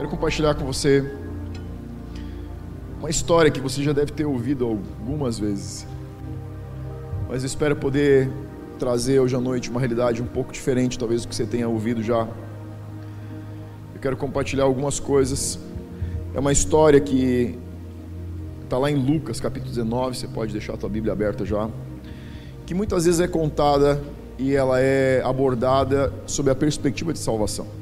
quero compartilhar com você uma história que você já deve ter ouvido algumas vezes, mas eu espero poder trazer hoje à noite uma realidade um pouco diferente, talvez do que você tenha ouvido já. Eu quero compartilhar algumas coisas. É uma história que está lá em Lucas capítulo 19, você pode deixar a tua Bíblia aberta já, que muitas vezes é contada e ela é abordada sob a perspectiva de salvação.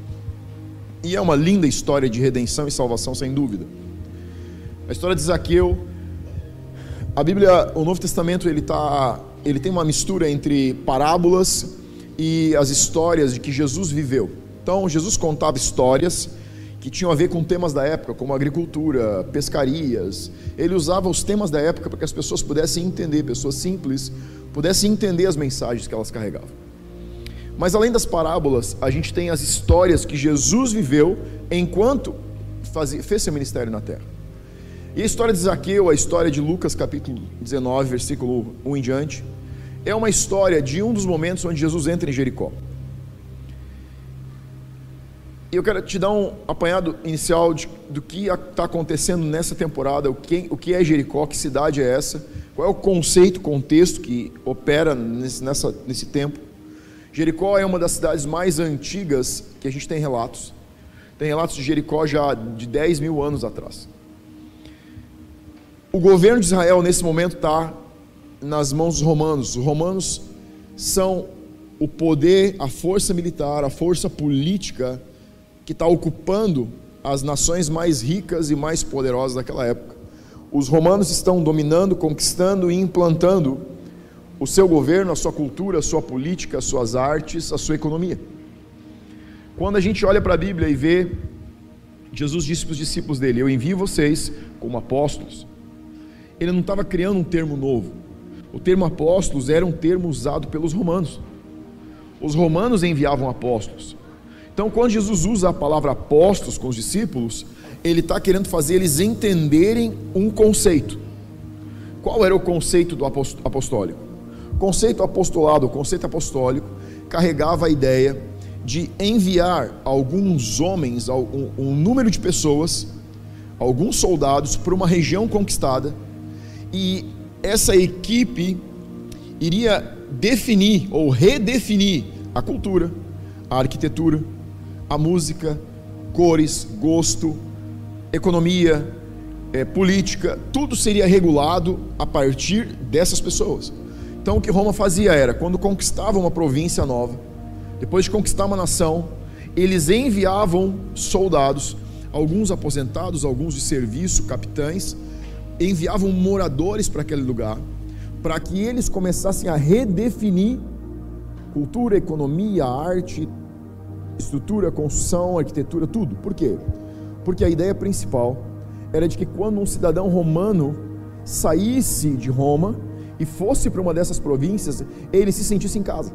E é uma linda história de redenção e salvação, sem dúvida. A história de Zaqueu, a Bíblia, o Novo Testamento, ele, tá, ele tem uma mistura entre parábolas e as histórias de que Jesus viveu. Então, Jesus contava histórias que tinham a ver com temas da época, como agricultura, pescarias. Ele usava os temas da época para que as pessoas pudessem entender, pessoas simples, pudessem entender as mensagens que elas carregavam. Mas além das parábolas, a gente tem as histórias que Jesus viveu enquanto fazia, fez seu ministério na terra. E a história de Zaqueu, a história de Lucas capítulo 19, versículo 1 em diante, é uma história de um dos momentos onde Jesus entra em Jericó. E eu quero te dar um apanhado inicial de, do que está acontecendo nessa temporada, o que, o que é Jericó, que cidade é essa, qual é o conceito, contexto que opera nesse, nessa, nesse tempo. Jericó é uma das cidades mais antigas que a gente tem relatos. Tem relatos de Jericó já de 10 mil anos atrás. O governo de Israel, nesse momento, está nas mãos dos romanos. Os romanos são o poder, a força militar, a força política que está ocupando as nações mais ricas e mais poderosas daquela época. Os romanos estão dominando, conquistando e implantando o seu governo, a sua cultura, a sua política, as suas artes, a sua economia. Quando a gente olha para a Bíblia e vê, Jesus disse para os discípulos dele: Eu envio vocês como apóstolos. Ele não estava criando um termo novo. O termo apóstolos era um termo usado pelos romanos. Os romanos enviavam apóstolos. Então, quando Jesus usa a palavra apóstolos com os discípulos, ele está querendo fazer eles entenderem um conceito. Qual era o conceito do apostólico? Conceito apostolado, o conceito apostólico, carregava a ideia de enviar alguns homens, um, um número de pessoas, alguns soldados para uma região conquistada e essa equipe iria definir ou redefinir a cultura, a arquitetura, a música, cores, gosto, economia, é, política, tudo seria regulado a partir dessas pessoas. Então o que Roma fazia era, quando conquistava uma província nova, depois de conquistar uma nação, eles enviavam soldados, alguns aposentados, alguns de serviço, capitães, enviavam moradores para aquele lugar, para que eles começassem a redefinir cultura, economia, arte, estrutura, construção, arquitetura, tudo. Por quê? Porque a ideia principal era de que quando um cidadão romano saísse de Roma, e fosse para uma dessas províncias, ele se sentisse em casa.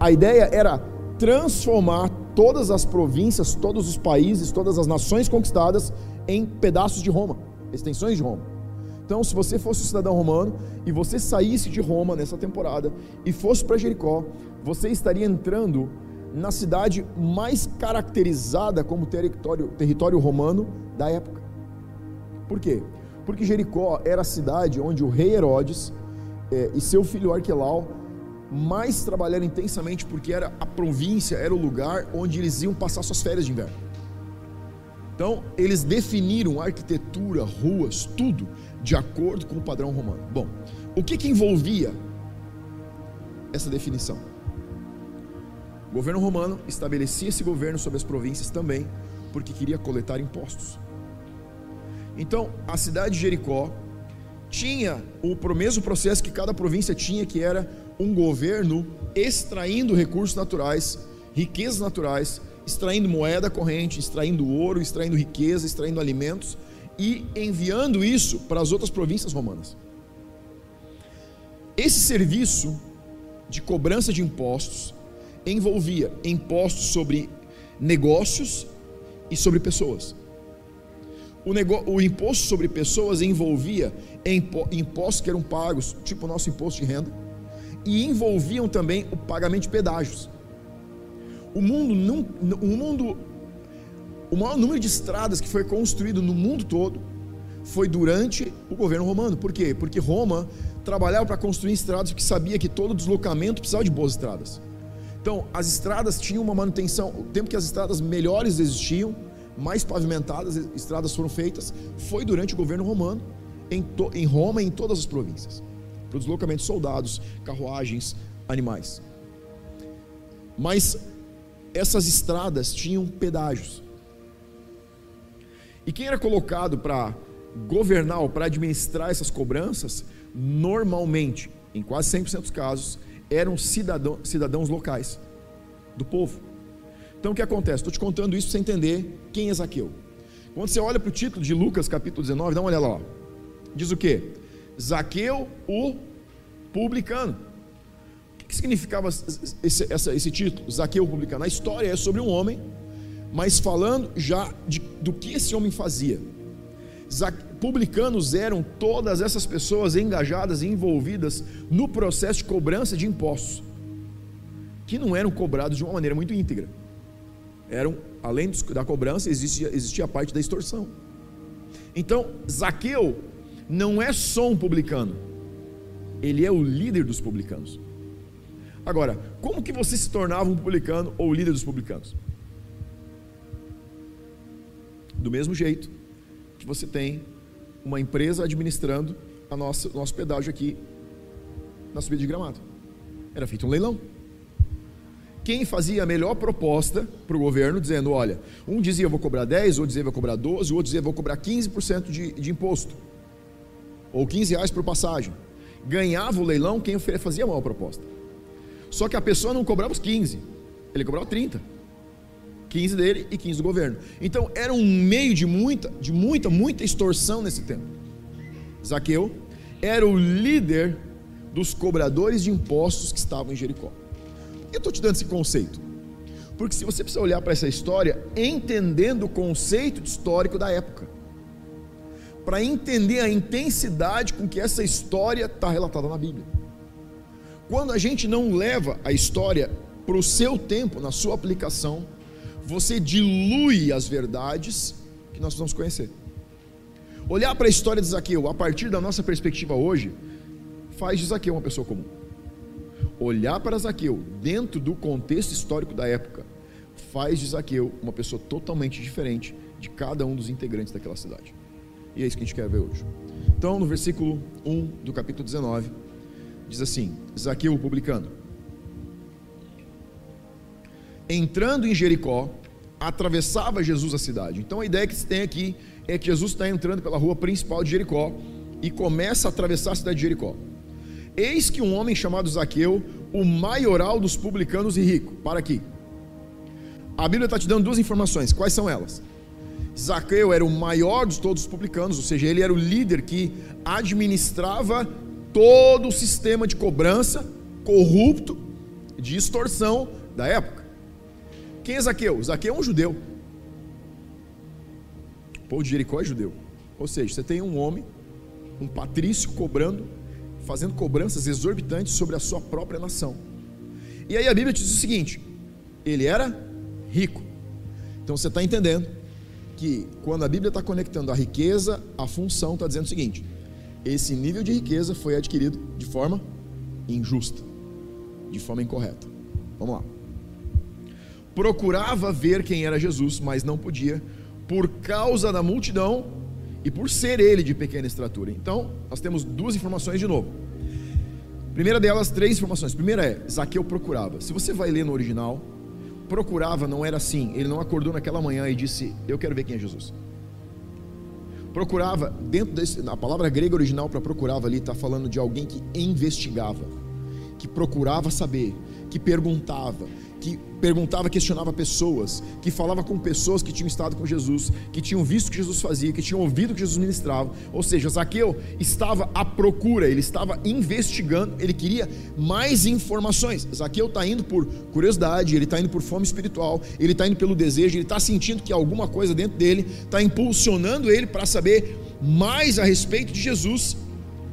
A ideia era transformar todas as províncias, todos os países, todas as nações conquistadas em pedaços de Roma, extensões de Roma. Então, se você fosse um cidadão romano e você saísse de Roma nessa temporada e fosse para Jericó, você estaria entrando na cidade mais caracterizada como território, território romano da época. Por quê? Porque Jericó era a cidade onde o rei Herodes é, e seu filho Arquelau mais trabalharam intensamente, porque era a província, era o lugar onde eles iam passar suas férias de inverno. Então, eles definiram arquitetura, ruas, tudo de acordo com o padrão romano. Bom, o que, que envolvia essa definição? O governo romano estabelecia esse governo sobre as províncias também, porque queria coletar impostos. Então, a cidade de Jericó tinha o mesmo processo que cada província tinha, que era um governo extraindo recursos naturais, riquezas naturais, extraindo moeda corrente, extraindo ouro, extraindo riqueza, extraindo alimentos e enviando isso para as outras províncias romanas. Esse serviço de cobrança de impostos envolvia impostos sobre negócios e sobre pessoas o, negócio, o imposto sobre pessoas envolvia impostos que eram pagos, tipo o nosso imposto de renda, e envolviam também o pagamento de pedágios. O mundo, o mundo o maior número de estradas que foi construído no mundo todo foi durante o governo romano. Por quê? Porque Roma trabalhava para construir estradas porque sabia que todo deslocamento precisava de boas estradas. Então, as estradas tinham uma manutenção. O tempo que as estradas melhores existiam, mais pavimentadas estradas foram feitas, foi durante o governo romano, em, to, em Roma e em todas as províncias. Para o deslocamento de soldados, carruagens, animais. Mas essas estradas tinham pedágios. E quem era colocado para governar ou para administrar essas cobranças, normalmente, em quase 100% dos casos, eram cidadão, cidadãos locais do povo. Então o que acontece? Estou te contando isso para você entender quem é Zaqueu. Quando você olha para o título de Lucas capítulo 19, dá uma olhada lá. Diz o que? Zaqueu, o publicano. O que significava esse, esse, título? Zaqueu, o publicano. A história é sobre um homem, mas falando já de, do que esse homem fazia. Publicanos eram todas essas pessoas engajadas e envolvidas no processo de cobrança de impostos, que não eram cobrados de uma maneira muito íntegra. Eram, além da cobrança, existia, existia a parte da extorsão. Então, Zaqueu não é só um publicano, ele é o líder dos publicanos. Agora, como que você se tornava um publicano ou líder dos publicanos? Do mesmo jeito que você tem uma empresa administrando a nossa, nosso pedágio aqui na subida de gramado. Era feito um leilão. Quem fazia a melhor proposta para o governo, dizendo: olha, um dizia eu vou cobrar 10, outro dizia eu vou cobrar 12, o outro dizia eu vou cobrar 15% de, de imposto, ou 15 reais por passagem. Ganhava o leilão quem fazia a maior proposta. Só que a pessoa não cobrava os 15, ele cobrava 30. 15 dele e 15 do governo. Então era um meio de muita, de muita, muita extorsão nesse tempo. Zaqueu era o líder dos cobradores de impostos que estavam em Jericó. Eu estou te dando esse conceito, porque se você precisa olhar para essa história entendendo o conceito histórico da época, para entender a intensidade com que essa história está relatada na Bíblia. Quando a gente não leva a história para o seu tempo, na sua aplicação, você dilui as verdades que nós vamos conhecer. Olhar para a história de Zaqueu a partir da nossa perspectiva hoje, faz de Zaqueu uma pessoa comum. Olhar para Zaqueu dentro do contexto histórico da época, faz de Zaqueu uma pessoa totalmente diferente de cada um dos integrantes daquela cidade. E é isso que a gente quer ver hoje. Então, no versículo 1 do capítulo 19, diz assim: Zaqueu o publicano entrando em Jericó, atravessava Jesus a cidade. Então a ideia que se tem aqui é que Jesus está entrando pela rua principal de Jericó e começa a atravessar a cidade de Jericó. Eis que um homem chamado Zaqueu, o maioral dos publicanos e rico, para aqui. A Bíblia está te dando duas informações, quais são elas? Zaqueu era o maior de todos os publicanos, ou seja, ele era o líder que administrava todo o sistema de cobrança corrupto, de extorsão da época. Quem é Zaqueu? Zaqueu é um judeu. O povo de Jericó é judeu. Ou seja, você tem um homem, um patrício cobrando, fazendo cobranças exorbitantes sobre a sua própria nação. E aí a Bíblia diz o seguinte: ele era rico. Então você está entendendo que quando a Bíblia está conectando a riqueza à função, está dizendo o seguinte: esse nível de riqueza foi adquirido de forma injusta, de forma incorreta. Vamos lá procurava ver quem era Jesus, mas não podia, por causa da multidão e por ser ele de pequena estatura. Então, nós temos duas informações de novo. Primeira delas, três informações. Primeira é: Zaqueu procurava. Se você vai ler no original, procurava não era assim. Ele não acordou naquela manhã e disse: Eu quero ver quem é Jesus. Procurava, dentro desse, a palavra grega original para procurava ali está falando de alguém que investigava, que procurava saber, que perguntava, que perguntava, questionava pessoas, que falava com pessoas que tinham estado com Jesus, que tinham visto o que Jesus fazia, que tinham ouvido o que Jesus ministrava. Ou seja, Zaqueu estava à procura, ele estava investigando, ele queria mais informações. Zaqueu está indo por curiosidade, ele está indo por fome espiritual, ele está indo pelo desejo, ele está sentindo que alguma coisa dentro dele está impulsionando ele para saber mais a respeito de Jesus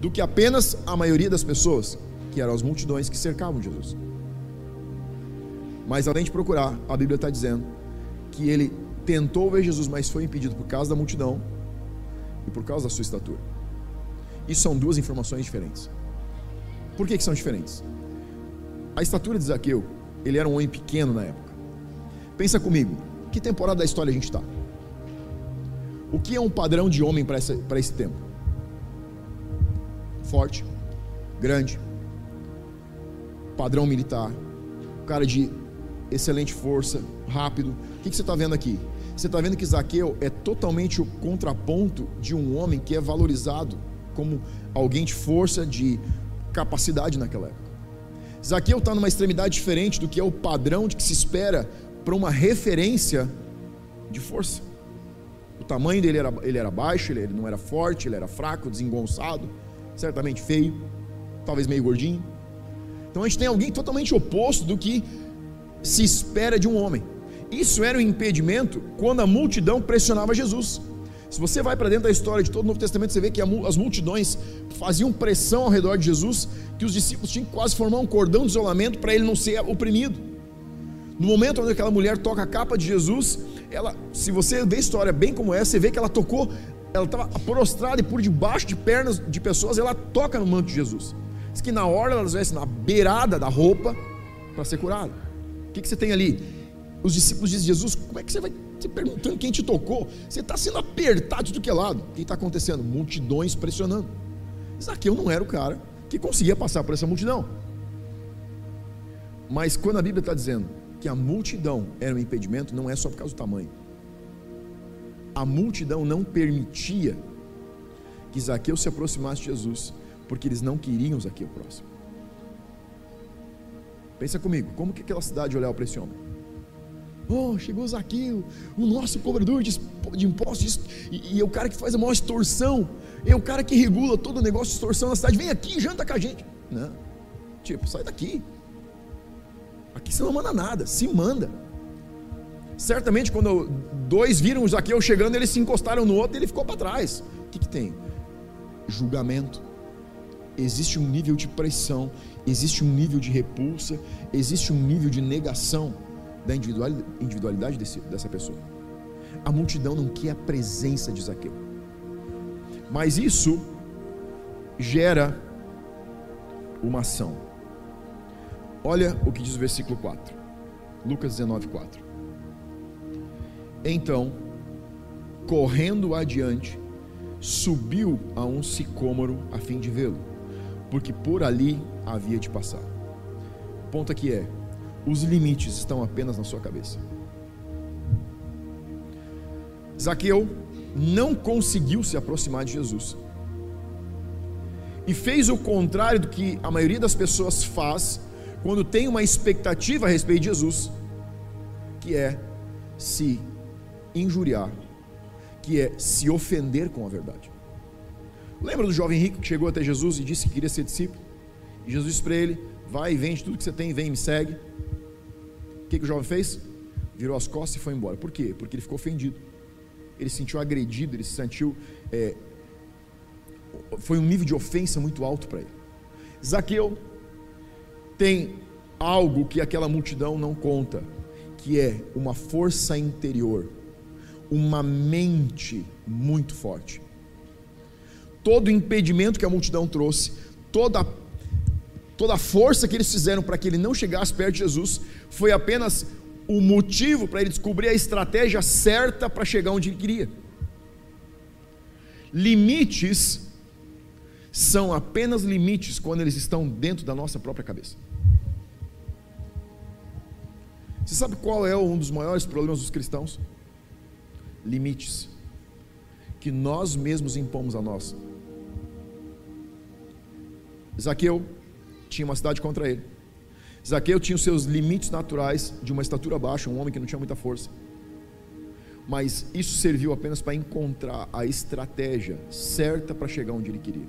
do que apenas a maioria das pessoas, que eram as multidões que cercavam Jesus. Mas além de procurar, a Bíblia está dizendo que ele tentou ver Jesus, mas foi impedido por causa da multidão e por causa da sua estatura. Isso são duas informações diferentes. Por que, que são diferentes? A estatura de Zaqueu, ele era um homem pequeno na época. Pensa comigo, que temporada da história a gente está? O que é um padrão de homem para esse, esse tempo? Forte, grande, padrão militar, cara de excelente força, rápido. O que, você está vendo aqui? Você está vendo que Zaqueu é totalmente o contraponto de um homem que é valorizado como alguém de força, de capacidade naquela época. Zaqueu está numa extremidade diferente do que é o padrão de que se espera para uma referência de força. O tamanho dele era, ele era baixo, ele não era forte, ele era fraco, desengonçado, certamente feio, talvez meio gordinho. Então a gente tem alguém totalmente oposto do que se espera de um homem. Isso era um impedimento quando a multidão pressionava Jesus. Se você vai para dentro da história de todo o Novo Testamento, você vê que as multidões faziam pressão ao redor de Jesus, que os discípulos tinham que quase formar um cordão de isolamento para ele não ser oprimido. No momento onde aquela mulher toca a capa de Jesus, ela, se você vê a história bem como é, você vê que ela tocou, ela estava prostrada e por debaixo de pernas de pessoas, ela toca no manto de Jesus. Diz que na hora ela estivesse na beirada da roupa para ser curada. Que, que você tem ali? Os discípulos dizem: Jesus, como é que você vai se perguntando quem te tocou? Você está sendo apertado tudo que lado. O que está acontecendo? Multidões pressionando. Zaqueu não era o cara que conseguia passar por essa multidão. Mas quando a Bíblia está dizendo que a multidão era um impedimento, não é só por causa do tamanho. A multidão não permitia que Zaqueu se aproximasse de Jesus, porque eles não queriam Zaqueu próximo. Pensa comigo, como que aquela cidade olhava para esse homem? Oh, chegou Zaqueu, o nosso cobrador de, de impostos, e, e, é o cara que faz a maior extorsão, é o cara que regula todo o negócio de extorsão na cidade. Vem aqui, janta com a gente. Não, tipo, sai daqui. Aqui você não manda nada, se manda. Certamente, quando dois viram o Zaqueu chegando, eles se encostaram no outro e ele ficou para trás. O que, que tem? Julgamento existe um nível de pressão, existe um nível de repulsa, existe um nível de negação da individualidade desse, dessa pessoa. A multidão não quer a presença de Zaqueu, mas isso gera uma ação. Olha o que diz o versículo 4, Lucas 19, 4. Então, correndo adiante, subiu a um sicômoro a fim de vê-lo porque por ali havia de passar. O ponto aqui é: os limites estão apenas na sua cabeça. Zaqueu não conseguiu se aproximar de Jesus. E fez o contrário do que a maioria das pessoas faz quando tem uma expectativa a respeito de Jesus, que é se injuriar, que é se ofender com a verdade. Lembra do jovem rico que chegou até Jesus e disse que queria ser discípulo? E Jesus disse para ele: Vai e vende tudo que você tem, vem e me segue. O que, que o jovem fez? Virou as costas e foi embora. Por quê? Porque ele ficou ofendido. Ele se sentiu agredido, ele se sentiu. É, foi um nível de ofensa muito alto para ele. Zaqueu tem algo que aquela multidão não conta, que é uma força interior, uma mente muito forte todo o impedimento que a multidão trouxe, toda, toda a força que eles fizeram para que ele não chegasse perto de Jesus, foi apenas o motivo para ele descobrir a estratégia certa para chegar onde ele queria. Limites são apenas limites quando eles estão dentro da nossa própria cabeça. Você sabe qual é um dos maiores problemas dos cristãos? Limites que nós mesmos impomos a nós. Zaqueu tinha uma cidade contra ele. Zaqueu tinha os seus limites naturais de uma estatura baixa, um homem que não tinha muita força. Mas isso serviu apenas para encontrar a estratégia certa para chegar onde ele queria.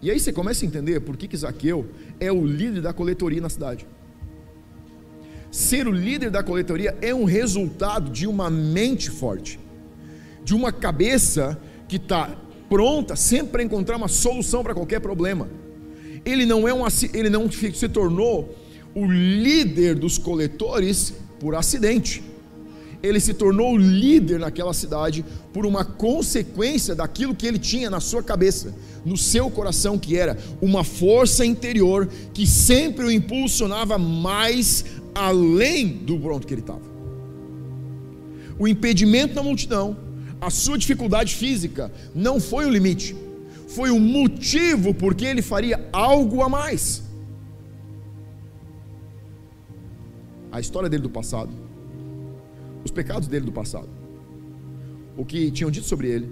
E aí você começa a entender por que, que Zaqueu é o líder da coletoria na cidade. Ser o líder da coletoria é um resultado de uma mente forte, de uma cabeça que está pronta sempre para encontrar uma solução para qualquer problema ele não, é um, ele não se tornou o líder dos coletores por acidente. ele se tornou líder naquela cidade por uma consequência daquilo que ele tinha na sua cabeça, no seu coração, que era uma força interior que sempre o impulsionava mais além do pronto que ele estava. O impedimento na multidão, a sua dificuldade física, não foi o limite, foi o motivo porque ele faria algo a mais. A história dele do passado. Os pecados dele do passado, o que tinham dito sobre ele,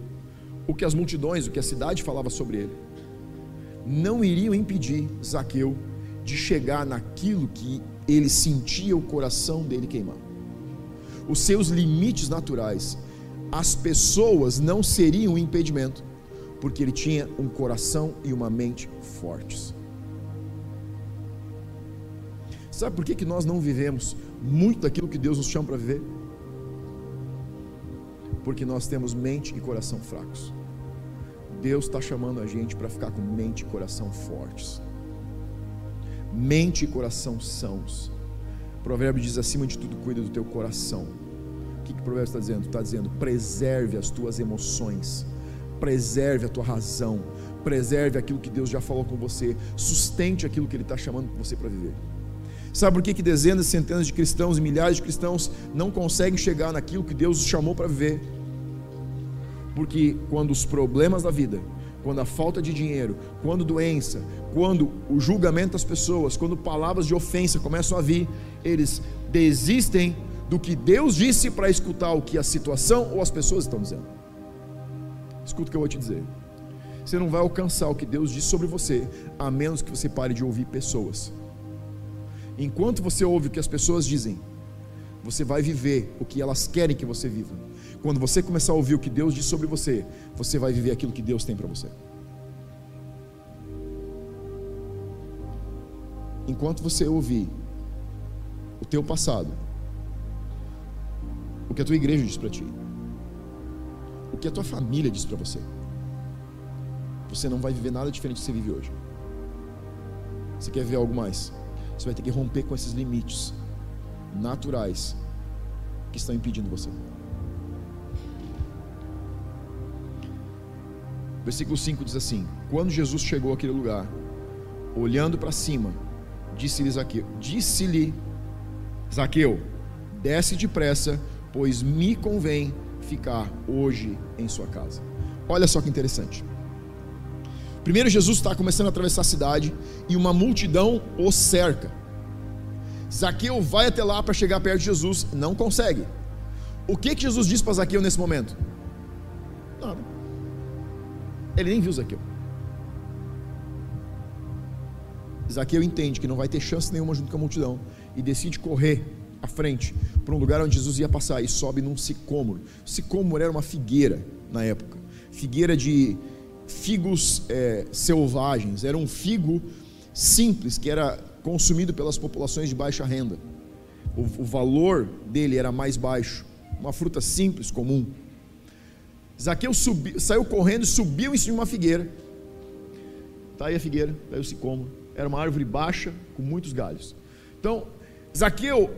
o que as multidões, o que a cidade falava sobre ele, não iriam impedir Zaqueu de chegar naquilo que ele sentia o coração dele queimar. Os seus limites naturais, as pessoas não seriam um impedimento, porque ele tinha um coração e uma mente fortes. Sabe por que, que nós não vivemos muito daquilo que Deus nos chama para viver? porque nós temos mente e coração fracos. Deus está chamando a gente para ficar com mente e coração fortes. Mente e coração sãos. O provérbio diz: acima de tudo, cuida do teu coração. O que, que o provérbio está dizendo? Está dizendo: preserve as tuas emoções, preserve a tua razão, preserve aquilo que Deus já falou com você, sustente aquilo que Ele está chamando você para viver. Sabe por que, que dezenas, centenas de cristãos e milhares de cristãos não conseguem chegar naquilo que Deus os chamou para viver? Porque quando os problemas da vida, quando a falta de dinheiro, quando doença, quando o julgamento das pessoas, quando palavras de ofensa começam a vir, eles desistem do que Deus disse para escutar o que a situação ou as pessoas estão dizendo. Escuta o que eu vou te dizer. Você não vai alcançar o que Deus disse sobre você, a menos que você pare de ouvir pessoas. Enquanto você ouve o que as pessoas dizem, você vai viver o que elas querem que você viva. Quando você começar a ouvir o que Deus diz sobre você, você vai viver aquilo que Deus tem para você. Enquanto você ouvir o teu passado, o que a tua igreja diz para ti, o que a tua família diz para você, você não vai viver nada diferente do que você vive hoje. Você quer ver algo mais? Você vai ter que romper com esses limites naturais que estão impedindo você. Versículo 5 diz assim: Quando Jesus chegou àquele lugar, olhando para cima, disse-lhe Zaqueu: Disse-lhe Zaqueu, desce depressa, pois me convém ficar hoje em sua casa. Olha só que interessante. Primeiro, Jesus está começando a atravessar a cidade e uma multidão o cerca. Zaqueu vai até lá para chegar perto de Jesus, não consegue. O que, que Jesus diz para Zaqueu nesse momento? Nada. Ele nem viu Zaqueu. Zaqueu entende que não vai ter chance nenhuma junto com a multidão e decide correr à frente para um lugar onde Jesus ia passar e sobe num sicômoro. Sicômoro era uma figueira na época, figueira de figos é, selvagens, era um figo simples que era consumido pelas populações de baixa renda. O, o valor dele era mais baixo, uma fruta simples, comum. Zaqueu subi, saiu correndo e subiu em cima de uma figueira. Está aí a figueira, está aí o sicômoro. Era uma árvore baixa com muitos galhos. Então, Zaqueu,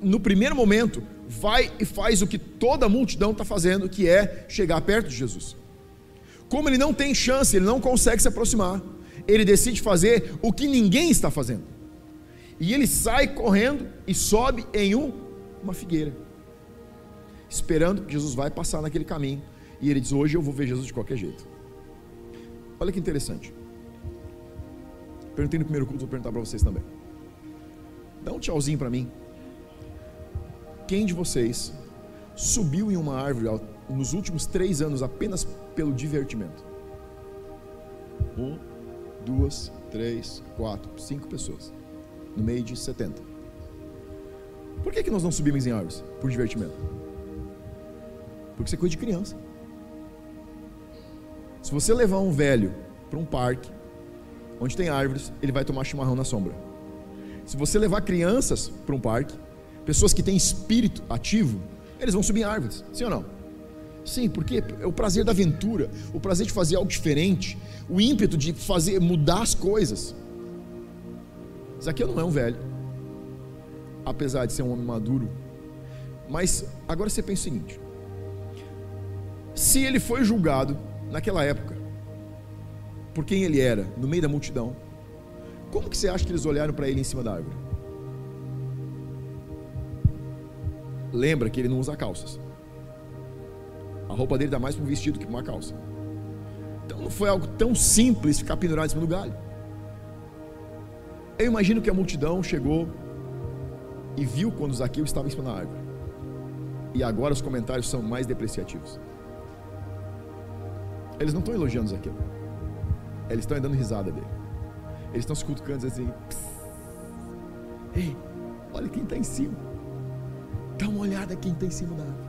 no primeiro momento, vai e faz o que toda a multidão está fazendo, que é chegar perto de Jesus. Como ele não tem chance, ele não consegue se aproximar, ele decide fazer o que ninguém está fazendo. E ele sai correndo e sobe em um, uma figueira, esperando que Jesus vai passar naquele caminho. E ele diz: Hoje eu vou ver Jesus de qualquer jeito. Olha que interessante. Perguntei no primeiro culto, vou perguntar para vocês também. Dá um tchauzinho para mim. Quem de vocês subiu em uma árvore nos últimos três anos apenas pelo divertimento? Um, duas, três, quatro, cinco pessoas. No meio de 70. Por que, que nós não subimos em árvores? Por divertimento. Porque você é coisa de criança. Se você levar um velho para um parque, onde tem árvores, ele vai tomar chimarrão na sombra. Se você levar crianças para um parque, pessoas que têm espírito ativo, eles vão subir árvores, sim ou não? Sim, porque é o prazer da aventura, o prazer de fazer algo diferente, o ímpeto de fazer mudar as coisas. Zaqueu não é um velho, apesar de ser um homem maduro. Mas agora você pensa o seguinte: se ele foi julgado naquela época por quem ele era, no meio da multidão, como que você acha que eles olharam para ele em cima da árvore? Lembra que ele não usa calças. A roupa dele dá mais para um vestido que para uma calça. Então não foi algo tão simples ficar pendurado em cima do galho. Eu imagino que a multidão chegou e viu quando Zaqueu estava em cima da árvore. E agora os comentários são mais depreciativos. Eles não estão elogiando Zaqueu. Eles estão dando risada dele. Eles estão se cutucando assim. Ei, olha quem está em cima. Dá uma olhada quem está em cima da árvore.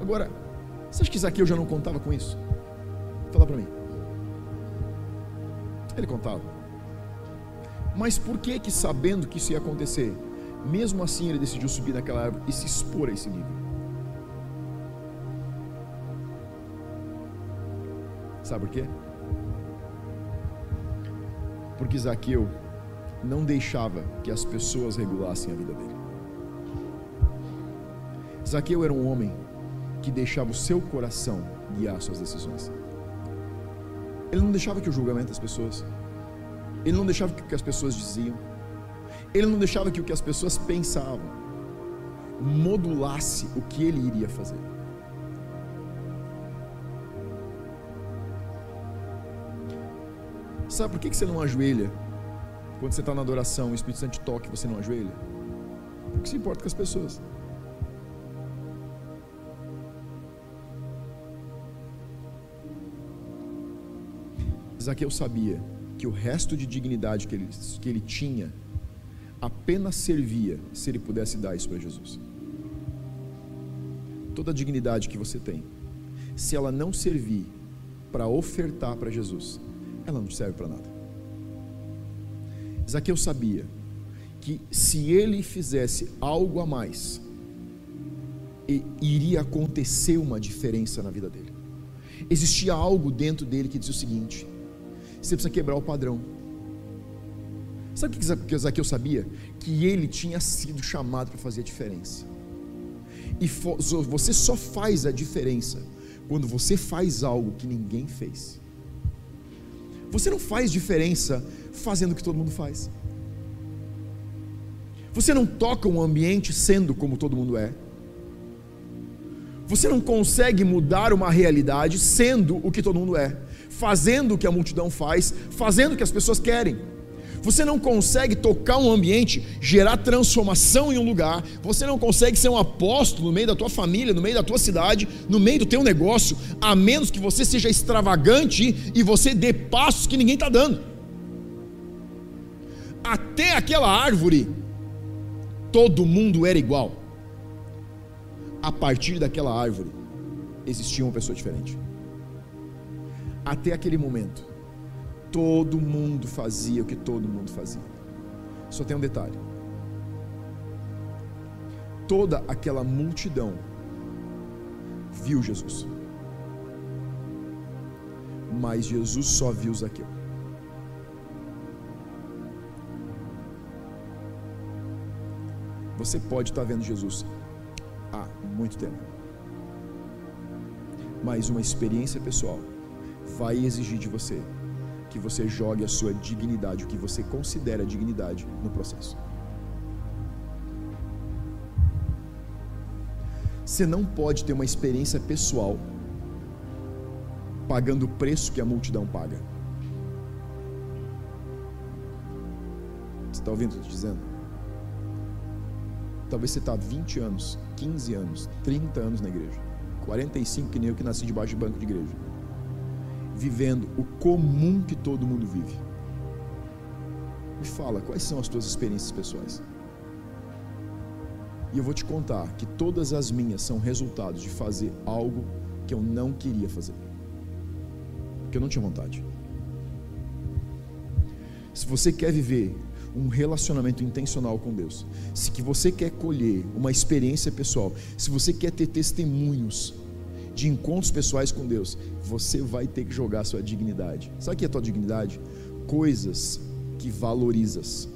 Agora, você acha que Zaqueu já não contava com isso? Fala para mim. Ele contava. Mas por que que sabendo que isso ia acontecer, mesmo assim ele decidiu subir naquela árvore e se expor a esse nível? Sabe por quê? Porque Zaqueu não deixava que as pessoas regulassem a vida dele. Zaqueu era um homem que deixava o seu coração guiar suas decisões. Ele não deixava que o julgamento das pessoas, ele não deixava que o que as pessoas diziam, ele não deixava que o que as pessoas pensavam modulasse o que ele iria fazer. Sabe por que você não ajoelha? Quando você está na adoração, o Espírito Santo toca e você não ajoelha? Porque se importa com as pessoas. Zaqueu sabia que o resto de dignidade que ele, que ele tinha apenas servia se ele pudesse dar isso para Jesus. Toda a dignidade que você tem, se ela não servir para ofertar para Jesus, ela não serve para nada. Zaqueu sabia que se ele fizesse algo a mais, iria acontecer uma diferença na vida dele. Existia algo dentro dele que dizia o seguinte: você precisa quebrar o padrão. Sabe o que Zaqueu sabia? Que ele tinha sido chamado para fazer a diferença. E você só faz a diferença quando você faz algo que ninguém fez. Você não faz diferença fazendo o que todo mundo faz. Você não toca um ambiente sendo como todo mundo é. Você não consegue mudar uma realidade sendo o que todo mundo é fazendo o que a multidão faz, fazendo o que as pessoas querem. Você não consegue tocar um ambiente, gerar transformação em um lugar. Você não consegue ser um apóstolo no meio da tua família, no meio da tua cidade, no meio do teu negócio, a menos que você seja extravagante e você dê passos que ninguém está dando. Até aquela árvore, todo mundo era igual. A partir daquela árvore, existia uma pessoa diferente. Até aquele momento, todo mundo fazia o que todo mundo fazia. Só tem um detalhe: toda aquela multidão viu Jesus, mas Jesus só viu Zaqueu. Você pode estar vendo Jesus há muito tempo, mas uma experiência pessoal vai exigir de você que você jogue a sua dignidade, o que você considera dignidade, no processo. Você não pode ter uma experiência pessoal pagando o preço que a multidão paga. Você está ouvindo o que eu estou dizendo? Talvez você está 20 anos, 15 anos, 30 anos na igreja, 45 que nem eu que nasci debaixo de banco de igreja vivendo o comum que todo mundo vive. Me fala, quais são as tuas experiências pessoais? E eu vou te contar que todas as minhas são resultados de fazer algo que eu não queria fazer. Que eu não tinha vontade. Se você quer viver um relacionamento intencional com Deus, se que você quer colher uma experiência pessoal, se você quer ter testemunhos de encontros pessoais com Deus, você vai ter que jogar a sua dignidade. Sabe o que é a tua dignidade? Coisas que valorizas.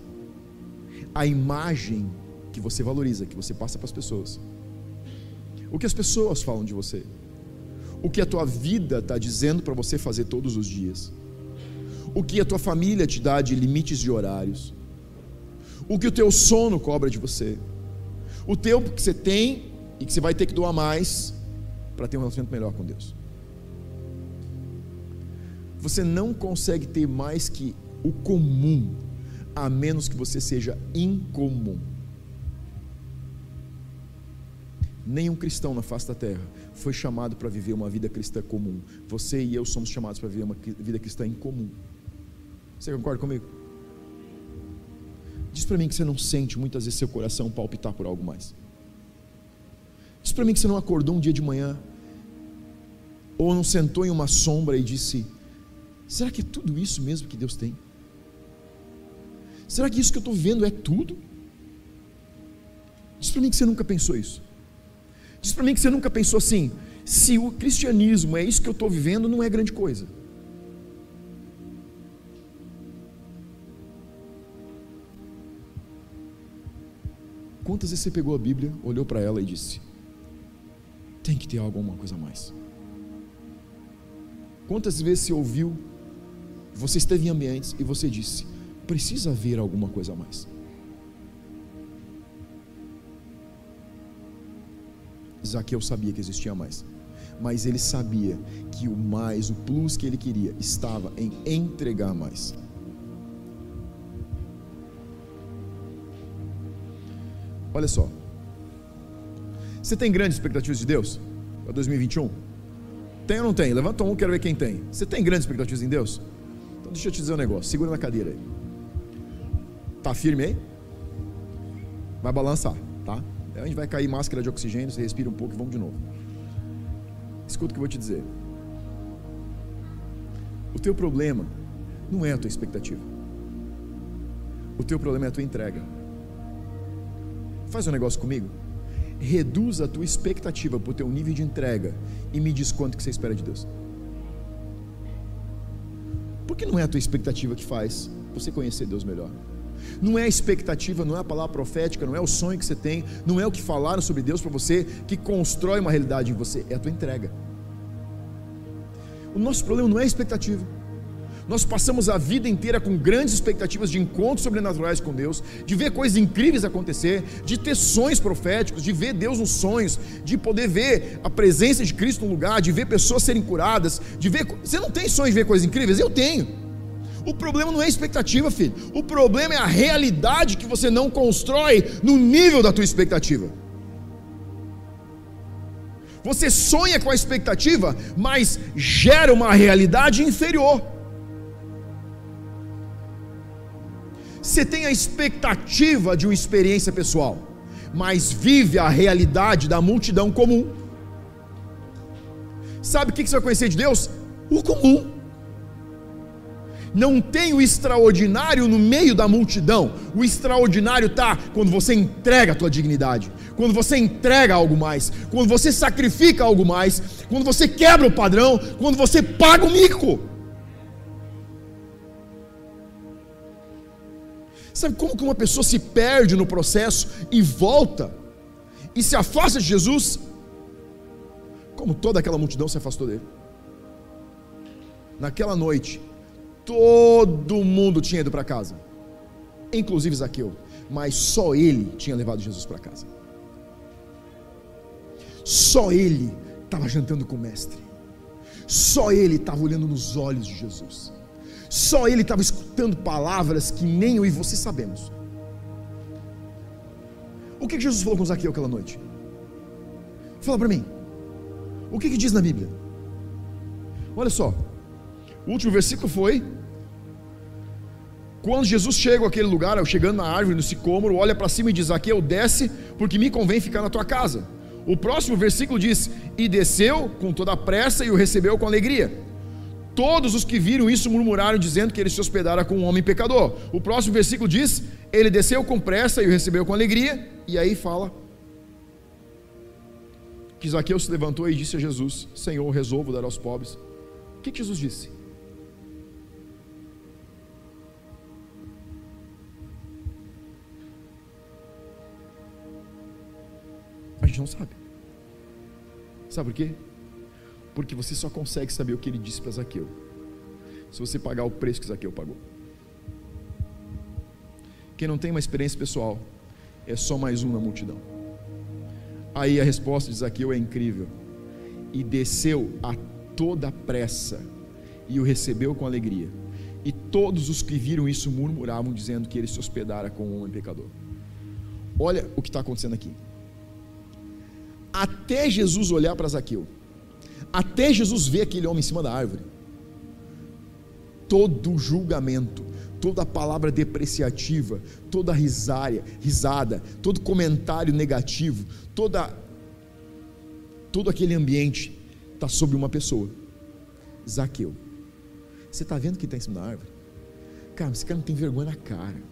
A imagem que você valoriza, que você passa para as pessoas. o que as pessoas falam de você, o que a tua vida está dizendo para você fazer todos os dias, o que a tua família te dá de limites de horários, o que o teu sono cobra de você, o tempo que você tem e que você vai ter que doar mais para ter um relacionamento melhor com Deus. Você não consegue ter mais que o comum, a menos que você seja incomum. Nenhum cristão na face da terra foi chamado para viver uma vida cristã comum. Você e eu somos chamados para viver uma vida cristã incomum. Você concorda comigo? Diz para mim que você não sente muitas vezes seu coração palpitar por algo mais. Para mim que você não acordou um dia de manhã ou não sentou em uma sombra e disse: Será que é tudo isso mesmo que Deus tem? Será que isso que eu estou vendo é tudo? Diz para mim que você nunca pensou isso. Diz para mim que você nunca pensou assim: se o cristianismo é isso que eu estou vivendo, não é grande coisa. Quantas vezes você pegou a Bíblia, olhou para ela e disse: tem que ter alguma coisa a mais? Quantas vezes você ouviu você esteve em ambientes e você disse: precisa haver alguma coisa a mais. Zaqueu sabia que existia mais, mas ele sabia que o mais, o plus que ele queria, estava em entregar mais. Olha só, você tem grandes expectativas de Deus para 2021? Tem ou não tem? Levanta um, quero ver quem tem. Você tem grandes expectativas em Deus? Então deixa eu te dizer um negócio. Segura na cadeira aí. Tá firme aí? Vai balançar, tá? A gente vai cair máscara de oxigênio, você respira um pouco e vamos de novo. Escuta o que eu vou te dizer. O teu problema não é a tua expectativa. O teu problema é a tua entrega. Faz um negócio comigo. Reduz a tua expectativa para o teu nível de entrega e me diz quanto que você espera de Deus. Porque não é a tua expectativa que faz você conhecer Deus melhor. Não é a expectativa, não é a palavra profética, não é o sonho que você tem, não é o que falaram sobre Deus para você que constrói uma realidade em você, é a tua entrega. O nosso problema não é a expectativa. Nós passamos a vida inteira com grandes expectativas de encontros sobrenaturais com Deus, de ver coisas incríveis acontecer, de ter sonhos proféticos, de ver Deus nos sonhos, de poder ver a presença de Cristo no lugar, de ver pessoas serem curadas, de ver. Você não tem sonho de ver coisas incríveis? Eu tenho. O problema não é expectativa, filho. O problema é a realidade que você não constrói no nível da tua expectativa. Você sonha com a expectativa, mas gera uma realidade inferior. Você tem a expectativa de uma experiência pessoal, mas vive a realidade da multidão comum. Sabe o que você vai conhecer de Deus? O comum. Não tem o extraordinário no meio da multidão. O extraordinário está quando você entrega a tua dignidade, quando você entrega algo mais, quando você sacrifica algo mais, quando você quebra o padrão, quando você paga o mico. Sabe como que uma pessoa se perde no processo e volta e se afasta de Jesus? Como toda aquela multidão se afastou dele. Naquela noite, todo mundo tinha ido para casa, inclusive Zaqueu, mas só ele tinha levado Jesus para casa. Só ele estava jantando com o Mestre, só ele estava olhando nos olhos de Jesus. Só ele estava escutando palavras que nem eu e você sabemos. O que Jesus falou com Zaqueu aquela noite? Fala para mim. O que, que diz na Bíblia? Olha só. O último versículo foi: Quando Jesus chega àquele lugar, chegando na árvore, no sicômoro, olha para cima e diz: Zaqueu, desce, porque me convém ficar na tua casa. O próximo versículo diz: E desceu com toda a pressa e o recebeu com alegria. Todos os que viram isso murmuraram, dizendo que ele se hospedara com um homem pecador. O próximo versículo diz: Ele desceu com pressa e o recebeu com alegria. E aí fala que Zaqueu se levantou e disse a Jesus: Senhor, resolvo dar aos pobres. O que, que Jesus disse? A gente não sabe. Sabe por quê? Porque você só consegue saber o que ele disse para Zaqueu se você pagar o preço que Zaqueu pagou. Quem não tem uma experiência pessoal é só mais um na multidão. Aí a resposta de Zaqueu é incrível. E desceu a toda pressa e o recebeu com alegria. E todos os que viram isso murmuravam, dizendo que ele se hospedara com um homem pecador. Olha o que está acontecendo aqui. Até Jesus olhar para Zaqueu, até Jesus ver aquele homem em cima da árvore, todo julgamento, toda palavra depreciativa, toda risária, risada, todo comentário negativo, toda todo aquele ambiente está sobre uma pessoa. Zaqueu. Você está vendo que está em cima da árvore? Cara, esse cara não tem vergonha na cara.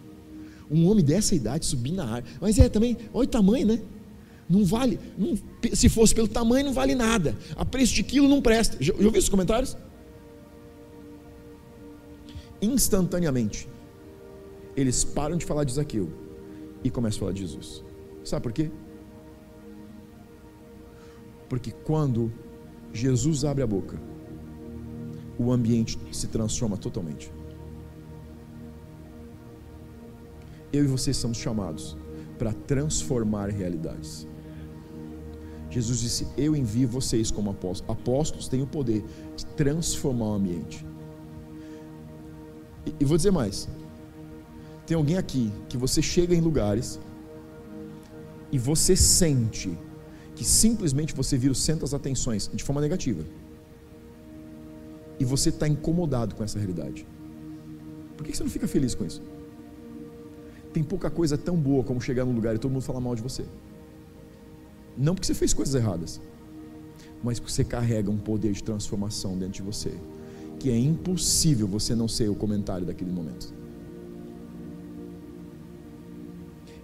Um homem dessa idade subir na árvore. Mas é também, olha o tamanho, né? Não vale, não, se fosse pelo tamanho, não vale nada. A preço de quilo não presta. Já, já ouviu esses comentários? Instantaneamente, eles param de falar de Zaqueu e começam a falar de Jesus. Sabe por quê? Porque quando Jesus abre a boca, o ambiente se transforma totalmente. Eu e vocês somos chamados para transformar realidades. Jesus disse: Eu envio vocês como apóstolos. Apóstolos têm o poder de transformar o ambiente. E, e vou dizer mais: tem alguém aqui que você chega em lugares e você sente que simplesmente você vira o centro das atenções de forma negativa. E você está incomodado com essa realidade. Por que você não fica feliz com isso? Tem pouca coisa tão boa como chegar num lugar e todo mundo falar mal de você. Não porque você fez coisas erradas, mas porque você carrega um poder de transformação dentro de você, que é impossível você não ser o comentário daquele momento.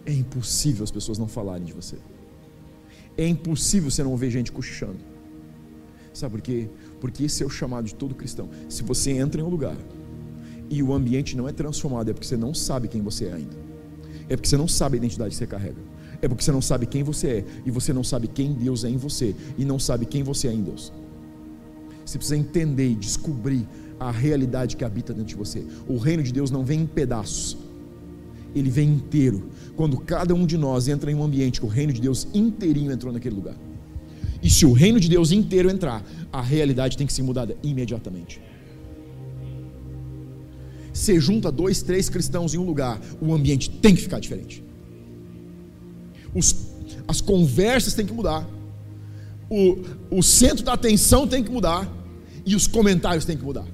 É impossível as pessoas não falarem de você. É impossível você não ver gente cochichando. Sabe por quê? Porque esse é o chamado de todo cristão. Se você entra em um lugar e o ambiente não é transformado, é porque você não sabe quem você é ainda. É porque você não sabe a identidade que você carrega. É porque você não sabe quem você é e você não sabe quem Deus é em você e não sabe quem você é em Deus. Você precisa entender e descobrir a realidade que habita dentro de você. O reino de Deus não vem em pedaços, ele vem inteiro. Quando cada um de nós entra em um ambiente que o reino de Deus inteirinho entrou naquele lugar. E se o reino de Deus inteiro entrar, a realidade tem que ser mudada imediatamente. Você junta dois, três cristãos em um lugar, o ambiente tem que ficar diferente. Os, as conversas têm que mudar. O, o centro da atenção tem que mudar. E os comentários têm que mudar.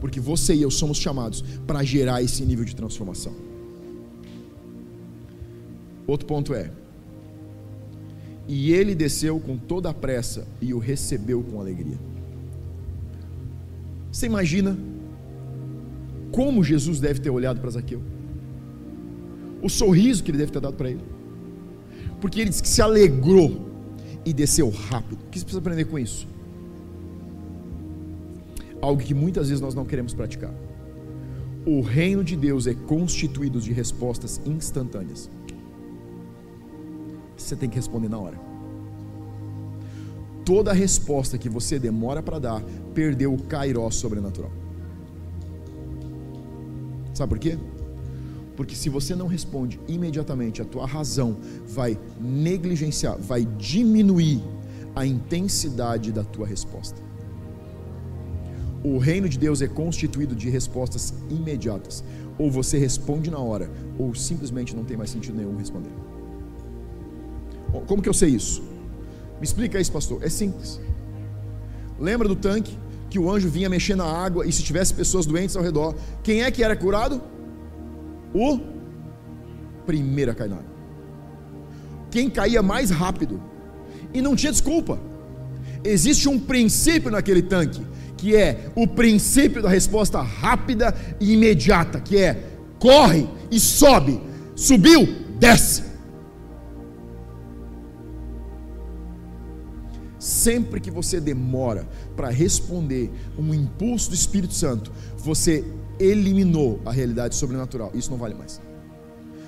Porque você e eu somos chamados para gerar esse nível de transformação. Outro ponto é: E ele desceu com toda a pressa e o recebeu com alegria. Você imagina como Jesus deve ter olhado para Zaqueu? O sorriso que ele deve ter dado para ele. Porque ele disse que se alegrou e desceu rápido. O que você precisa aprender com isso? Algo que muitas vezes nós não queremos praticar. O reino de Deus é constituído de respostas instantâneas você tem que responder na hora. Toda resposta que você demora para dar, perdeu o kairó sobrenatural. Sabe por quê? Porque se você não responde imediatamente, a tua razão vai negligenciar, vai diminuir a intensidade da tua resposta. O reino de Deus é constituído de respostas imediatas. Ou você responde na hora, ou simplesmente não tem mais sentido nenhum responder. Como que eu sei isso? Me explica isso, pastor. É simples. Lembra do tanque que o anjo vinha mexer na água e se tivesse pessoas doentes ao redor, quem é que era curado? O primeiro a cair na água. Quem caía mais rápido. E não tinha desculpa. Existe um princípio naquele tanque, que é o princípio da resposta rápida e imediata, que é corre e sobe. Subiu, desce. Sempre que você demora para responder um impulso do Espírito Santo, você eliminou a realidade sobrenatural. Isso não vale mais.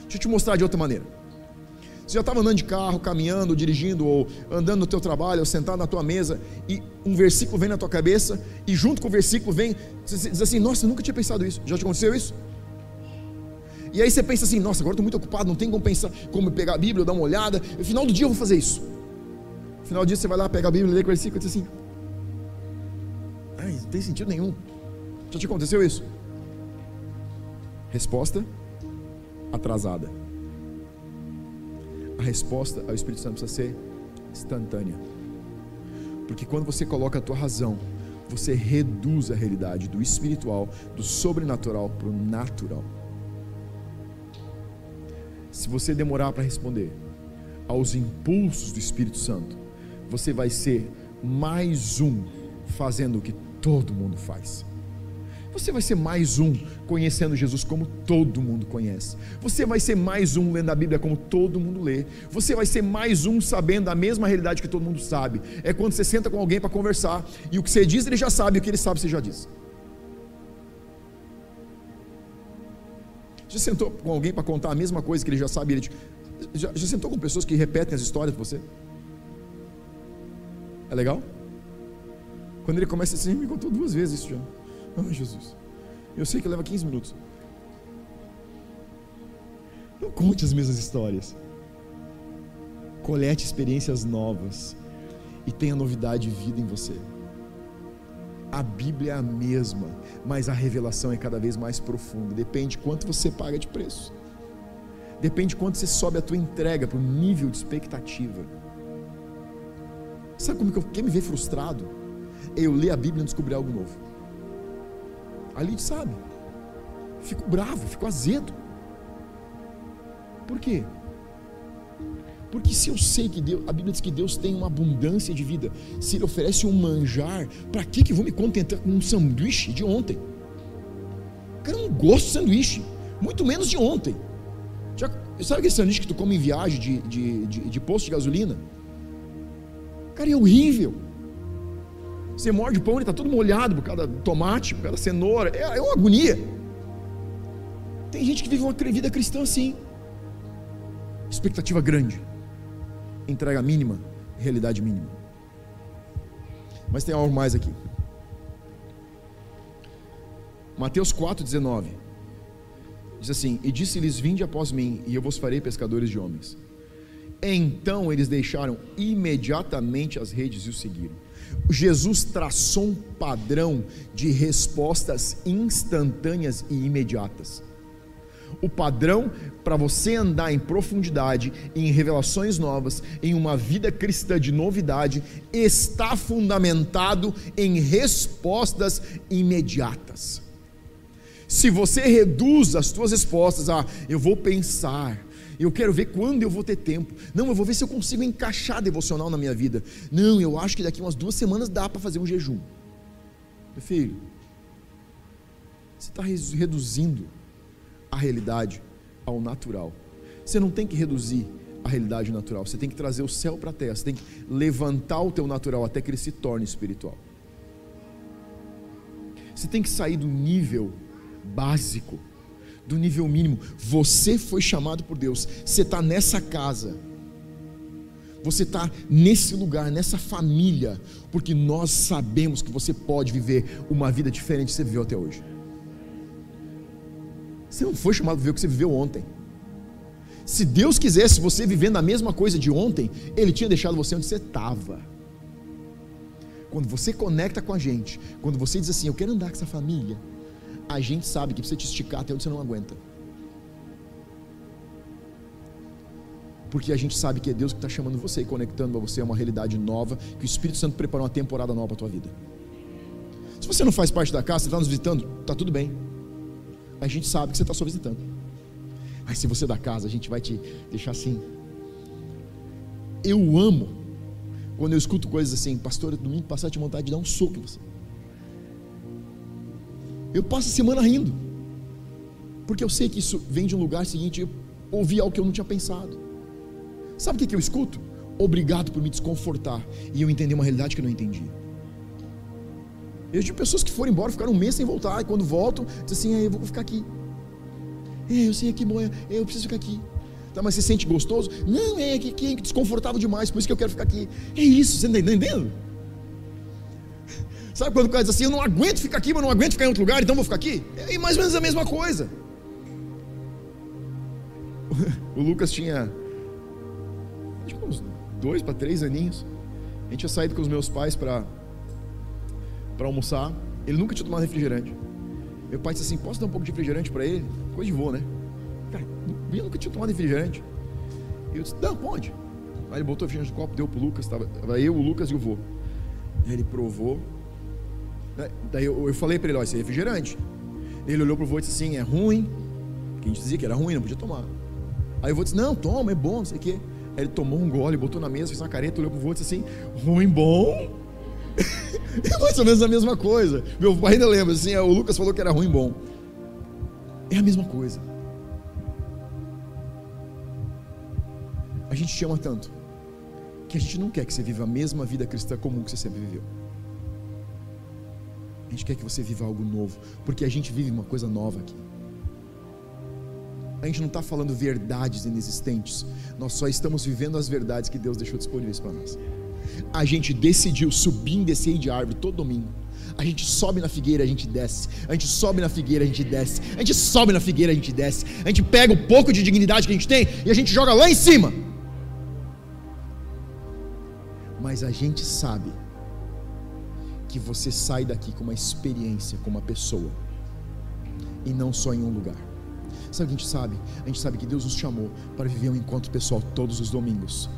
Deixa eu te mostrar de outra maneira. Você já estava andando de carro, caminhando, dirigindo, ou andando no teu trabalho, ou sentado na tua mesa, e um versículo vem na tua cabeça, e junto com o versículo vem, você diz assim, nossa, eu nunca tinha pensado isso. Já te aconteceu isso? E aí você pensa assim, nossa, agora estou muito ocupado, não tem como pensar, como pegar a Bíblia, dar uma olhada. No final do dia eu vou fazer isso. Final dia você vai lá, pega a Bíblia, lê o versículo e diz assim, ai, não tem sentido nenhum. Já te aconteceu isso? Resposta atrasada a resposta ao Espírito Santo precisa ser instantânea. Porque quando você coloca a tua razão, você reduz a realidade do espiritual, do sobrenatural para o natural. Se você demorar para responder aos impulsos do Espírito Santo, você vai ser mais um fazendo o que todo mundo faz. Você vai ser mais um conhecendo Jesus como todo mundo conhece. Você vai ser mais um lendo a Bíblia como todo mundo lê. Você vai ser mais um sabendo a mesma realidade que todo mundo sabe. É quando você senta com alguém para conversar e o que você diz ele já sabe, o que ele sabe você já diz. Já sentou com alguém para contar a mesma coisa que ele já sabe? Ele já, já sentou com pessoas que repetem as histórias para você? É legal? Quando ele começa assim, me contou duas vezes isso já. Oh, Jesus. Eu sei que leva 15 minutos. Não conte as mesmas histórias. Colete experiências novas e tenha novidade de vida em você. A Bíblia é a mesma, mas a revelação é cada vez mais profunda. Depende de quanto você paga de preço. Depende de quanto você sobe a tua entrega para o nível de expectativa. Sabe como que eu quer me ver frustrado? Eu ler a Bíblia e não descobrir algo novo. Ali sabe. Fico bravo, fico azedo. Por quê? Porque se eu sei que Deus, a Bíblia diz que Deus tem uma abundância de vida, se Ele oferece um manjar, para que, que eu vou me contentar com um sanduíche de ontem? Cara, eu não gosto de sanduíche, muito menos de ontem. Já, sabe aquele sanduíche que tu come em viagem de, de, de, de posto de gasolina? Cara, é horrível. Você morde o pão, ele está todo molhado por causa do tomate, por causa da cenoura. É, é uma agonia. Tem gente que vive uma vida cristã assim. Expectativa grande, entrega mínima, realidade mínima. Mas tem algo mais aqui. Mateus 4,19 diz assim: E disse-lhes: Vinde após mim, e eu vos farei pescadores de homens. Então eles deixaram imediatamente as redes e o seguiram. Jesus traçou um padrão de respostas instantâneas e imediatas. O padrão para você andar em profundidade, em revelações novas, em uma vida cristã de novidade, está fundamentado em respostas imediatas. Se você reduz as suas respostas a eu vou pensar, eu quero ver quando eu vou ter tempo. Não, eu vou ver se eu consigo encaixar devocional na minha vida. Não, eu acho que daqui umas duas semanas dá para fazer um jejum. Meu filho, você está reduzindo a realidade ao natural. Você não tem que reduzir a realidade natural, você tem que trazer o céu para a terra, você tem que levantar o teu natural até que ele se torne espiritual. Você tem que sair do nível básico do nível mínimo. Você foi chamado por Deus. Você está nessa casa. Você está nesse lugar, nessa família, porque nós sabemos que você pode viver uma vida diferente que você viveu até hoje. Você não foi chamado para viver o que você viveu ontem. Se Deus quisesse você vivendo a mesma coisa de ontem, Ele tinha deixado você onde você estava. Quando você conecta com a gente, quando você diz assim, eu quero andar com essa família, a gente sabe que precisa te esticar até onde você não aguenta. Porque a gente sabe que é Deus que está chamando você e conectando a você a uma realidade nova, que o Espírito Santo preparou uma temporada nova para a tua vida. Se você não faz parte da casa, você está nos visitando, está tudo bem. A gente sabe que você está só visitando. Mas se você é da casa, a gente vai te deixar assim. Eu amo quando eu escuto coisas assim, pastor, domingo passado eu tinha vontade de dar um soco em você. Eu passo a semana rindo, porque eu sei que isso vem de um lugar seguinte, eu ouvi algo que eu não tinha pensado. Sabe o que, que eu escuto? Obrigado por me desconfortar e eu entender uma realidade que eu não entendi. Eu tive pessoas que foram embora, ficaram um mês sem voltar, e quando voltam, dizem assim: eu vou ficar aqui. É, eu sei que bom, eu preciso ficar aqui. Tá, mas você sente gostoso? Não, é que, que é desconfortável demais, por isso que eu quero ficar aqui. É isso, você está entendendo? Sabe quando o cara diz assim, eu não aguento ficar aqui, mas não aguento ficar em outro lugar, então vou ficar aqui? É mais ou menos a mesma coisa. O Lucas tinha uns dois para três aninhos. A gente tinha saído com os meus pais para para almoçar. Ele nunca tinha tomado refrigerante. Meu pai disse assim: Posso dar um pouco de refrigerante para ele? Coisa de vô, né? Cara, eu nunca tinha tomado refrigerante. Eu disse: Não, pode. Aí ele botou o refrigerante no copo, deu pro Lucas. Tava, tava eu, o Lucas e o vô. Ele provou. Né? Daí eu, eu falei para ele: Ó, esse é refrigerante. Ele olhou pro vô e disse assim: É ruim. Que a gente dizia que era ruim, não podia tomar. Aí o vô disse: Não, toma, é bom, não sei o quê. Aí ele tomou um gole, botou na mesa, fez uma careta, olhou pro vô e disse assim: Ruim bom. é mais ou menos a mesma coisa. Meu pai ainda lembra assim: o Lucas falou que era ruim bom. É a mesma coisa. A gente te ama tanto que a gente não quer que você viva a mesma vida cristã comum que você sempre viveu. A gente quer que você viva algo novo, porque a gente vive uma coisa nova aqui. A gente não está falando verdades inexistentes, nós só estamos vivendo as verdades que Deus deixou disponíveis para nós. A gente decidiu subir e descer de árvore todo domingo. A gente sobe na figueira, a gente desce. A gente sobe na figueira, a gente desce. A gente sobe na figueira, a gente desce. A gente pega o pouco de dignidade que a gente tem e a gente joga lá em cima. Mas a gente sabe que você sai daqui com uma experiência, com uma pessoa, e não só em um lugar. Sabe o que a gente sabe? A gente sabe que Deus nos chamou para viver um encontro pessoal todos os domingos,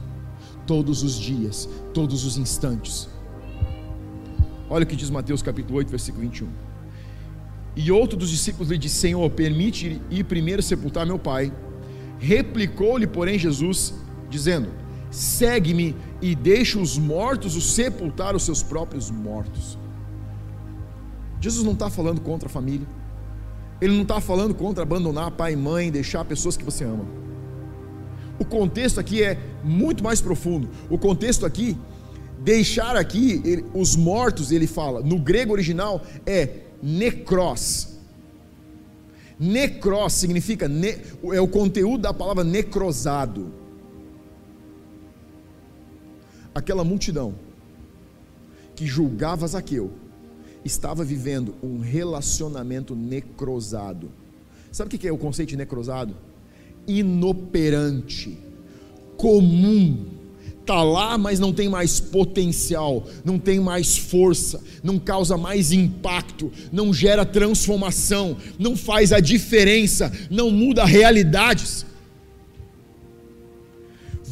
todos os dias, todos os instantes. Olha o que diz Mateus capítulo 8, versículo 21. E outro dos discípulos lhe disse: Senhor, permite ir primeiro sepultar meu pai. Replicou-lhe, porém, Jesus, dizendo: Segue-me e deixa os mortos os sepultar os seus próprios mortos. Jesus não está falando contra a família. Ele não está falando contra abandonar pai e mãe, deixar pessoas que você ama. O contexto aqui é muito mais profundo. O contexto aqui, deixar aqui ele, os mortos, ele fala, no grego original é necros. Necros significa ne, é o conteúdo da palavra necrosado aquela multidão que julgava Zaqueu estava vivendo um relacionamento necrosado. Sabe o que é o conceito de necrosado? Inoperante, comum, está lá, mas não tem mais potencial, não tem mais força, não causa mais impacto, não gera transformação, não faz a diferença, não muda realidades.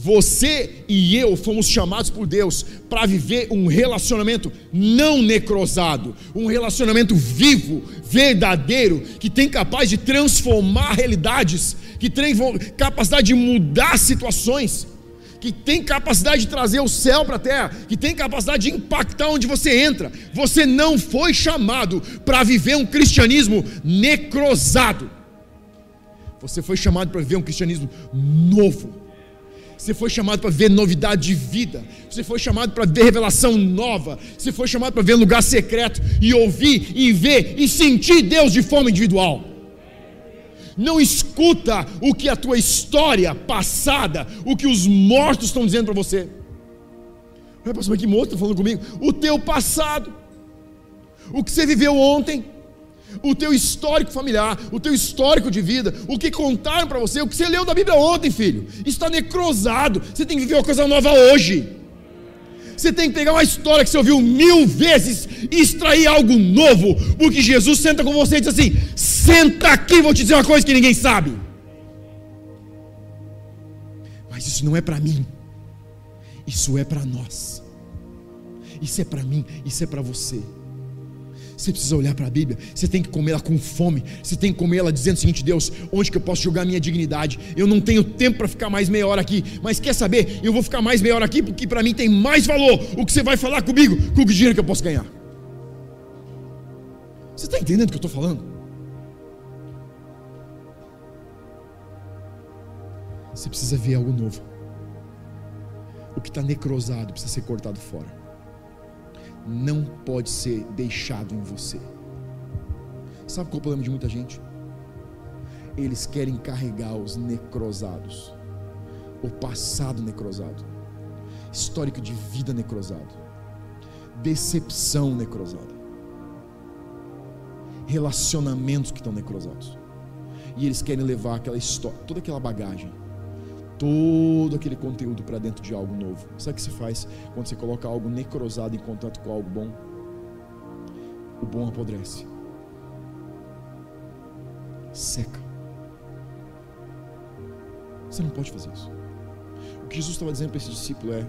Você e eu fomos chamados por Deus para viver um relacionamento não necrosado, um relacionamento vivo, verdadeiro, que tem capaz de transformar realidades, que tem capacidade de mudar situações, que tem capacidade de trazer o céu para a terra, que tem capacidade de impactar onde você entra. Você não foi chamado para viver um cristianismo necrosado. Você foi chamado para viver um cristianismo novo você foi chamado para ver novidade de vida. Você foi chamado para ver revelação nova. Você foi chamado para ver lugar secreto e ouvir e ver e sentir Deus de forma individual. Não escuta o que a tua história passada, o que os mortos estão dizendo para você. Olha, pastor, que moço está falando comigo? O teu passado, o que você viveu ontem o teu histórico familiar, o teu histórico de vida, o que contaram para você, o que você leu da Bíblia ontem, filho. Está necrosado. Você tem que viver uma coisa nova hoje. Você tem que pegar uma história que você ouviu mil vezes e extrair algo novo, porque Jesus senta com você e diz assim: senta aqui, vou te dizer uma coisa que ninguém sabe. Mas isso não é para mim, isso é para nós. Isso é para mim, isso é para você. Você precisa olhar para a Bíblia, você tem que comer ela com fome, você tem que comer ela dizendo o seguinte: Deus, onde que eu posso jogar minha dignidade? Eu não tenho tempo para ficar mais meia hora aqui, mas quer saber? Eu vou ficar mais meia hora aqui porque para mim tem mais valor o que você vai falar comigo que o dinheiro que eu posso ganhar. Você está entendendo o que eu estou falando? Você precisa ver algo novo. O que está necrosado precisa ser cortado fora não pode ser deixado em você. Sabe qual é o problema de muita gente? Eles querem carregar os necrosados. o passado necrosado, histórico de vida necrosado, decepção necrosada, relacionamentos que estão necrosados. E eles querem levar aquela história, toda aquela bagagem, todo aquele conteúdo para dentro de algo novo. Sabe o que se faz quando você coloca algo necrosado em contato com algo bom? O bom apodrece, seca. Você não pode fazer isso. O que Jesus estava dizendo para esse discípulo é: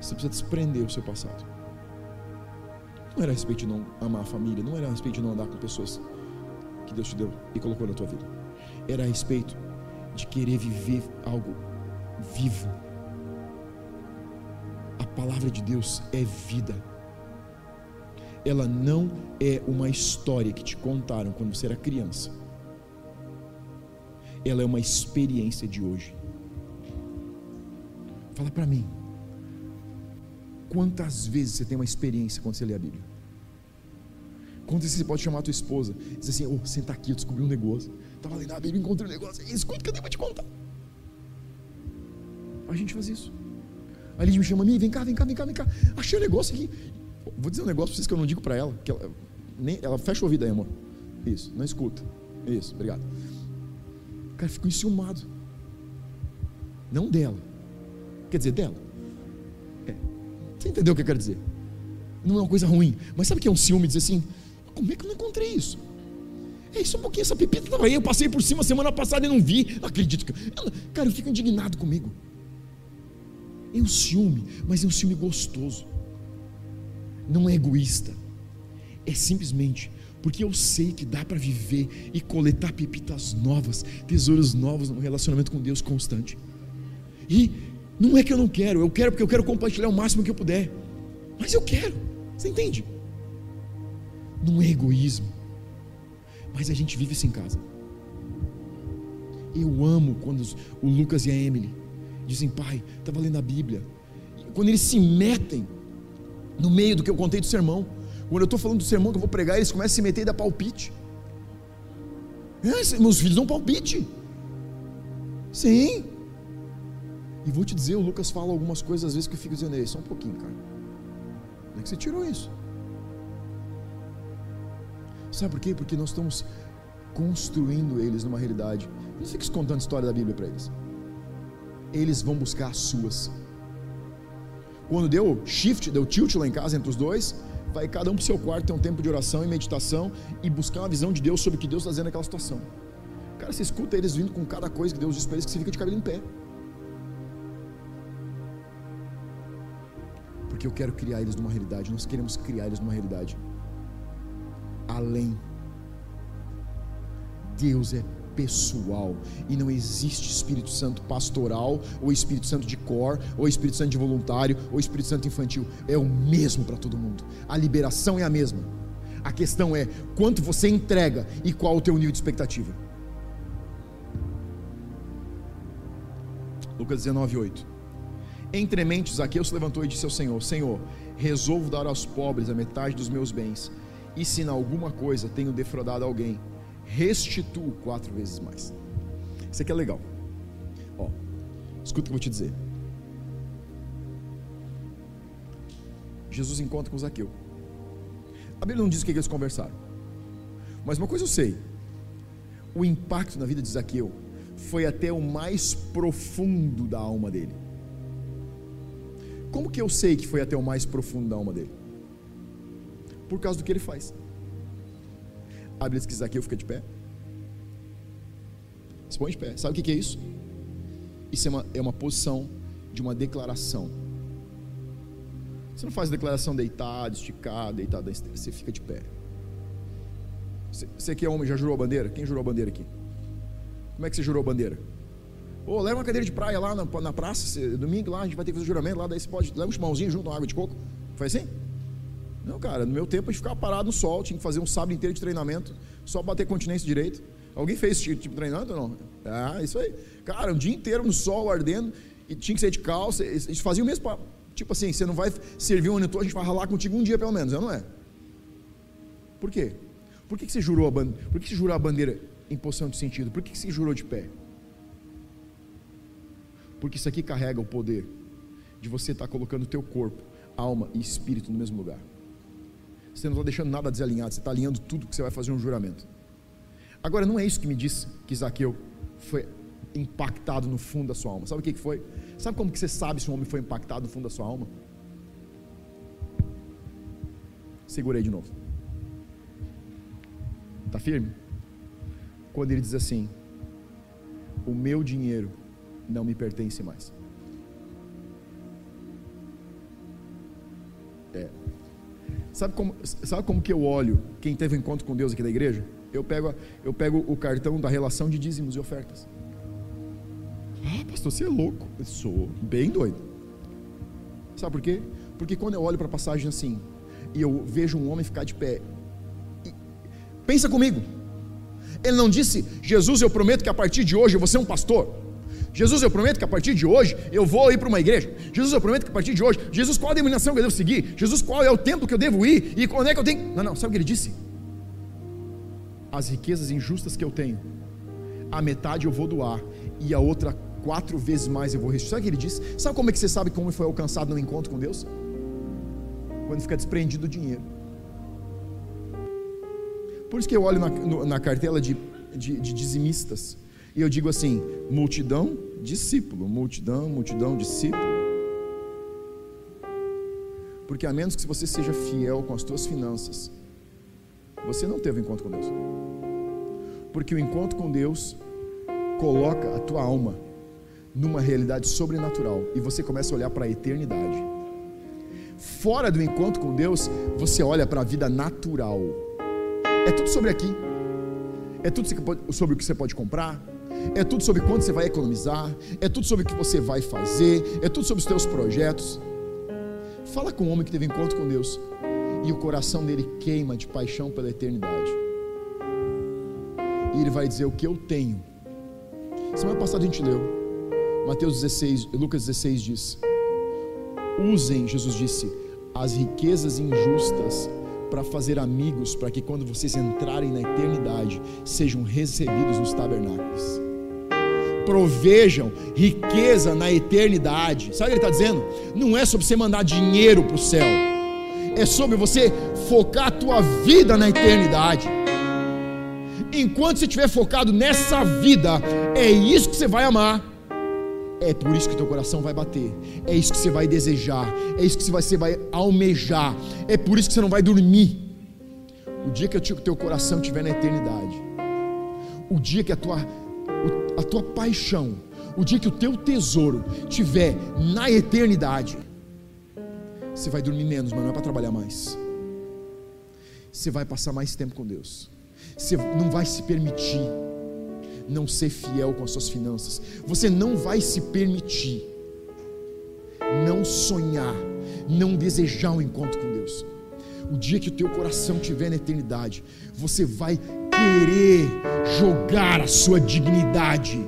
você precisa desprender o seu passado. Não era a respeito de não amar a família, não era a respeito de não andar com pessoas que Deus te deu e colocou na tua vida. Era a respeito de querer viver algo vivo. A palavra de Deus é vida. Ela não é uma história que te contaram quando você era criança ela é uma experiência de hoje. Fala para mim. Quantas vezes você tem uma experiência quando você lê a Bíblia? Vezes você pode chamar a tua esposa dizer assim: oh, senta aqui, eu descobri um negócio. Estava lendo a Bíblia, encontrei um negócio. Escuta que eu tenho para te contar. A gente faz isso. A Lídia me chama mim, vem cá, vem cá, vem cá, vem cá. Achei um negócio aqui. Vou dizer um negócio para vocês que eu não digo para ela. Que ela, nem, ela fecha o ouvido aí, amor. Isso, não escuta. Isso, obrigado cara ficou enciumado. Não dela. Quer dizer, dela. É. Você entendeu o que eu quero dizer? Não é uma coisa ruim. Mas sabe o que é um ciúme? Dizer assim: como é que eu não encontrei isso? É isso um pouquinho, essa pepita estava aí. Eu passei por cima semana passada e não vi. Não acredito que. Cara, eu fico indignado comigo. É um ciúme, mas é um ciúme gostoso. Não é egoísta. É simplesmente porque eu sei que dá para viver e coletar pepitas novas, tesouros novos no relacionamento com Deus constante. E não é que eu não quero, eu quero porque eu quero compartilhar o máximo que eu puder. Mas eu quero, você entende? Não é egoísmo, mas a gente vive isso em casa. Eu amo quando o Lucas e a Emily dizem, pai, estava lendo a Bíblia. Quando eles se metem no meio do que eu contei do sermão. Quando eu estou falando do sermão que eu vou pregar, eles começam a se meter e dar palpite. É, meus filhos dão palpite. Sim. E vou te dizer, o Lucas fala algumas coisas às vezes que eu fico dizendo, só um pouquinho, cara. Onde é que você tirou isso? Sabe por quê? Porque nós estamos construindo eles numa realidade. Não fique contando história da Bíblia para eles. Eles vão buscar as suas. Quando deu shift, deu tilt lá em casa entre os dois, vai cada um para o seu quarto ter um tempo de oração e meditação e buscar uma visão de Deus sobre o que Deus está fazendo naquela situação. Cara, você escuta eles vindo com cada coisa que Deus diz para eles que você fica de cabelo em pé. Porque eu quero criar eles numa realidade, nós queremos criar eles numa realidade além. Deus é pessoal. E não existe Espírito Santo pastoral, ou Espírito Santo de cor, ou Espírito Santo de voluntário, ou Espírito Santo infantil. É o mesmo para todo mundo. A liberação é a mesma. A questão é quanto você entrega e qual o teu nível de expectativa. Lucas 19, 8. Entre mentes, Zaqueu se levantou e disse ao Senhor: Senhor, resolvo dar aos pobres a metade dos meus bens, e se em alguma coisa tenho defraudado alguém, restituo quatro vezes mais. Isso aqui é legal. Ó, escuta o que eu vou te dizer. Jesus encontra com Zaqueu. A Bíblia não diz o que eles conversaram. Mas uma coisa eu sei: o impacto na vida de Zaqueu foi até o mais profundo da alma dele. Como que eu sei que foi até o mais profundo da alma dele? Por causa do que ele faz. A Bíblia diz que Zaqueu fica de pé. Se põe de pé. Sabe o que é isso? Isso é uma, é uma posição de uma declaração. Você não faz declaração deitado, esticado, deitado, você fica de pé. Você, você é homem, já jurou a bandeira? Quem jurou a bandeira aqui? Como é que você jurou a bandeira? Ô, oh, leva uma cadeira de praia lá na, na praça, domingo lá, a gente vai ter que fazer o juramento lá, daí você pode, leva um chimãozinho junto, uma água de coco. Foi assim? Não, cara, no meu tempo a gente ficava parado no sol, tinha que fazer um sábado inteiro de treinamento, só bater continência direito. Alguém fez esse tipo de treinamento ou não? Ah, isso aí. Cara, um dia inteiro no sol ardendo, e tinha que sair de calça, eles faziam o mesmo, tipo assim, você não vai servir um todo, a gente vai ralar contigo um dia pelo menos, não é? Por quê? Por que você jurou a bandeira? Por que você jurou a bandeira em posição de sentido? Por que você jurou de pé? Porque isso aqui carrega o poder de você estar colocando o teu corpo, alma e espírito no mesmo lugar. Você não está deixando nada desalinhado, você está alinhando tudo que você vai fazer um juramento. Agora, não é isso que me disse que Zaqueu foi impactado no fundo da sua alma. Sabe o que foi? Sabe como que você sabe se um homem foi impactado no fundo da sua alma? Segurei de novo. Está firme? Quando ele diz assim: O meu dinheiro não me pertence mais. É. Sabe como, sabe como que eu olho quem teve um encontro com Deus aqui da igreja? Eu pego, eu pego o cartão da relação de dízimos e ofertas. Ah, pastor, você é louco. Eu sou bem doido. Sabe por quê? Porque quando eu olho para a passagem assim, e eu vejo um homem ficar de pé, e, pensa comigo. Ele não disse, Jesus, eu prometo que a partir de hoje eu vou ser um pastor. Jesus, eu prometo que a partir de hoje eu vou ir para uma igreja. Jesus, eu prometo que a partir de hoje, Jesus, qual a denominação que eu devo seguir? Jesus, qual é o tempo que eu devo ir? E quando é que eu tenho. Não, não, sabe o que ele disse? As riquezas injustas que eu tenho, a metade eu vou doar, e a oura quatro vezes mais eu vou restituir. Sabe o que ele disse? Sabe como é que você sabe como foi alcançado no encontro com Deus? Quando fica desprendido do dinheiro. Por isso que eu olho na, na cartela de, de, de dizimistas e eu digo assim: multidão, discípulo, multidão, multidão, discípulo. Porque a menos que você seja fiel com as tuas finanças, você não teve um encontro com Deus. Porque o encontro com Deus coloca a tua alma numa realidade sobrenatural e você começa a olhar para a eternidade. Fora do encontro com Deus, você olha para a vida natural. É tudo sobre aqui. É tudo sobre o que você pode comprar, é tudo sobre quanto você vai economizar, é tudo sobre o que você vai fazer, é tudo sobre os teus projetos. Fala com um homem que teve encontro com Deus e o coração dele queima de paixão pela eternidade. E ele vai dizer: O que eu tenho. Semana passada a gente leu, Mateus 16, Lucas 16 diz: Usem, Jesus disse, as riquezas injustas para fazer amigos, para que quando vocês entrarem na eternidade, sejam recebidos nos tabernáculos provejam riqueza na eternidade. Sabe o que ele está dizendo? Não é sobre você mandar dinheiro para o céu, é sobre você focar a tua vida na eternidade. Enquanto você estiver focado nessa vida, é isso que você vai amar. É por isso que teu coração vai bater. É isso que você vai desejar. É isso que você vai almejar. É por isso que você não vai dormir. O dia que o teu coração estiver na eternidade, o dia que a tua a tua paixão, o dia que o teu tesouro tiver na eternidade, você vai dormir menos, mas não é para trabalhar mais. Você vai passar mais tempo com Deus. Você não vai se permitir não ser fiel com as suas finanças. Você não vai se permitir não sonhar, não desejar um encontro com Deus. O dia que o teu coração estiver na eternidade, você vai querer jogar a sua dignidade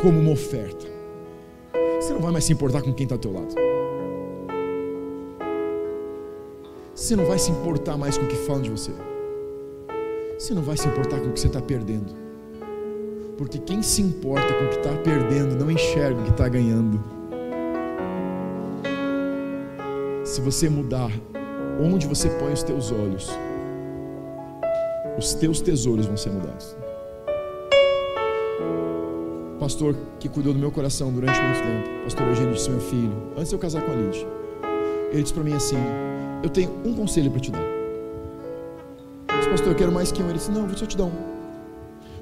como uma oferta. Você não vai mais se importar com quem está ao teu lado. Você não vai se importar mais com o que falam de você. Você não vai se importar com o que você está perdendo. Porque quem se importa com o que está perdendo não enxerga o que está ganhando. Se você mudar onde você põe os teus olhos, os teus tesouros vão ser mudados. Pastor que cuidou do meu coração durante muito tempo, pastor Eugênio disse meu filho, antes de eu casar com a Lid, ele disse para mim assim: Eu tenho um conselho para te dar. Eu disse, pastor, eu quero mais que um. Ele disse: Não, vou só te dar um.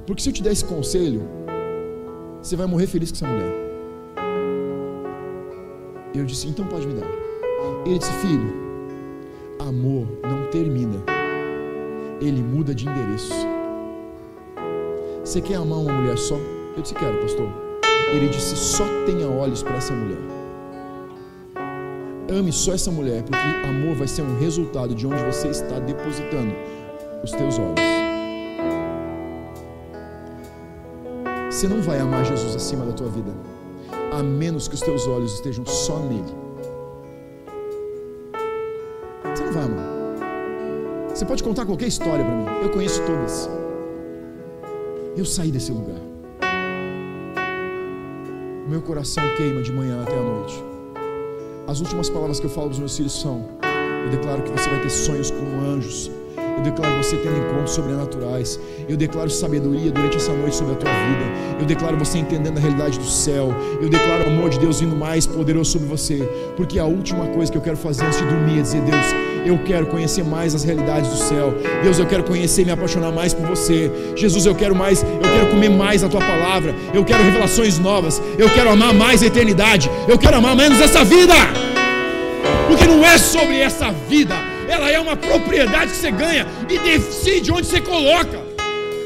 Porque se eu te der esse conselho, você vai morrer feliz com essa mulher. Eu disse: Então pode me dar. Ele disse: Filho, amor não termina ele muda de endereço. Você quer amar uma mulher só? Eu disse: Quero, pastor. Ele disse: Só tenha olhos para essa mulher. Ame só essa mulher, porque amor vai ser um resultado de onde você está depositando os teus olhos. Você não vai amar Jesus acima da tua vida, a menos que os teus olhos estejam só nele. Você pode contar qualquer história para mim, eu conheço todas. Eu saí desse lugar. meu coração queima de manhã até a noite. As últimas palavras que eu falo para os meus filhos são: Eu declaro que você vai ter sonhos como anjos. Eu declaro você tendo encontros sobrenaturais. Eu declaro sabedoria durante essa noite sobre a tua vida. Eu declaro você entendendo a realidade do céu. Eu declaro o amor de Deus vindo mais poderoso sobre você. Porque a última coisa que eu quero fazer antes de dormir é dizer: Deus, eu quero conhecer mais as realidades do céu. Deus, eu quero conhecer e me apaixonar mais por você. Jesus, eu quero mais, eu quero comer mais a tua palavra. Eu quero revelações novas. Eu quero amar mais a eternidade. Eu quero amar menos essa vida. Porque não é sobre essa vida ela é uma propriedade que você ganha e decide onde você coloca.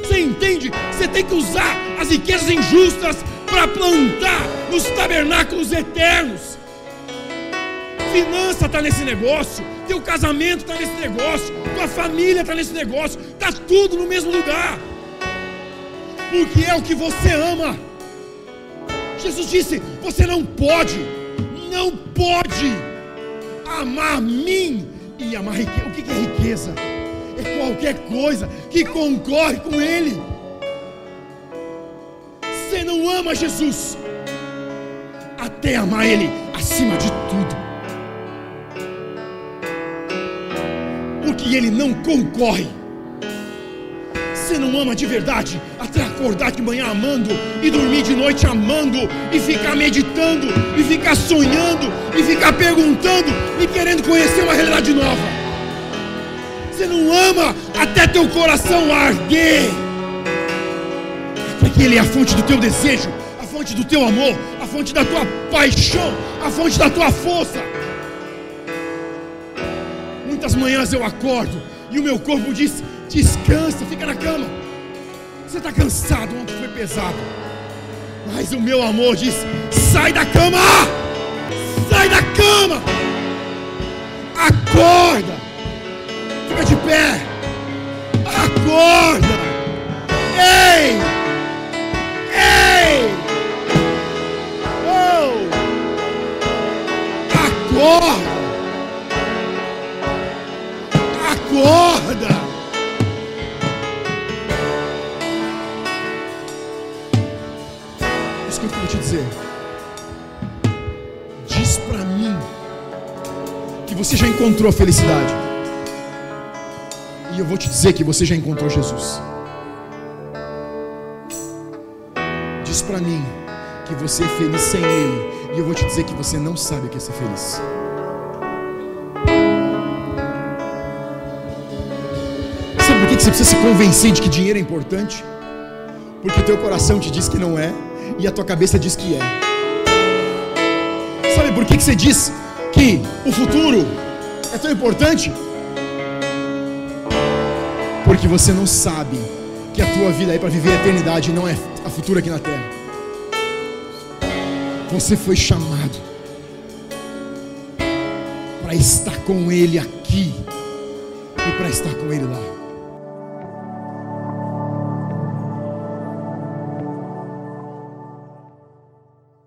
Você entende? Você tem que usar as riquezas injustas para plantar nos tabernáculos eternos. Finança está nesse negócio, teu casamento está nesse negócio, tua família está nesse negócio, está tudo no mesmo lugar. Porque é o que você ama. Jesus disse: você não pode, não pode amar mim e amar riqueza. O que é riqueza? É qualquer coisa que concorre com Ele. Você não ama Jesus até amar Ele acima de tudo. Porque Ele não concorre. Você não ama de verdade até acordar de manhã amando e dormir de noite amando e ficar meditando e ficar sonhando e ficar perguntando e querendo conhecer uma realidade nova. Você não ama até teu coração arder. Porque ele é a fonte do teu desejo, a fonte do teu amor, a fonte da tua paixão, a fonte da tua força. Muitas manhãs eu acordo e o meu corpo diz: Descansa, fica na cama. Você está cansado, ontem foi pesado. Mas o meu amor diz: sai da cama! Sai da cama! Acorda! Fica de pé! Acorda! Ei! Você já encontrou a felicidade. E eu vou te dizer que você já encontrou Jesus. Diz para mim que você é feliz sem Ele. E eu vou te dizer que você não sabe o que é ser feliz. Sabe por que você precisa se convencer de que dinheiro é importante? Porque o teu coração te diz que não é e a tua cabeça diz que é. Sabe por que você diz o futuro é tão importante? Porque você não sabe que a tua vida é para viver a eternidade e não é a futura aqui na terra. Você foi chamado para estar com Ele aqui e para estar com Ele lá.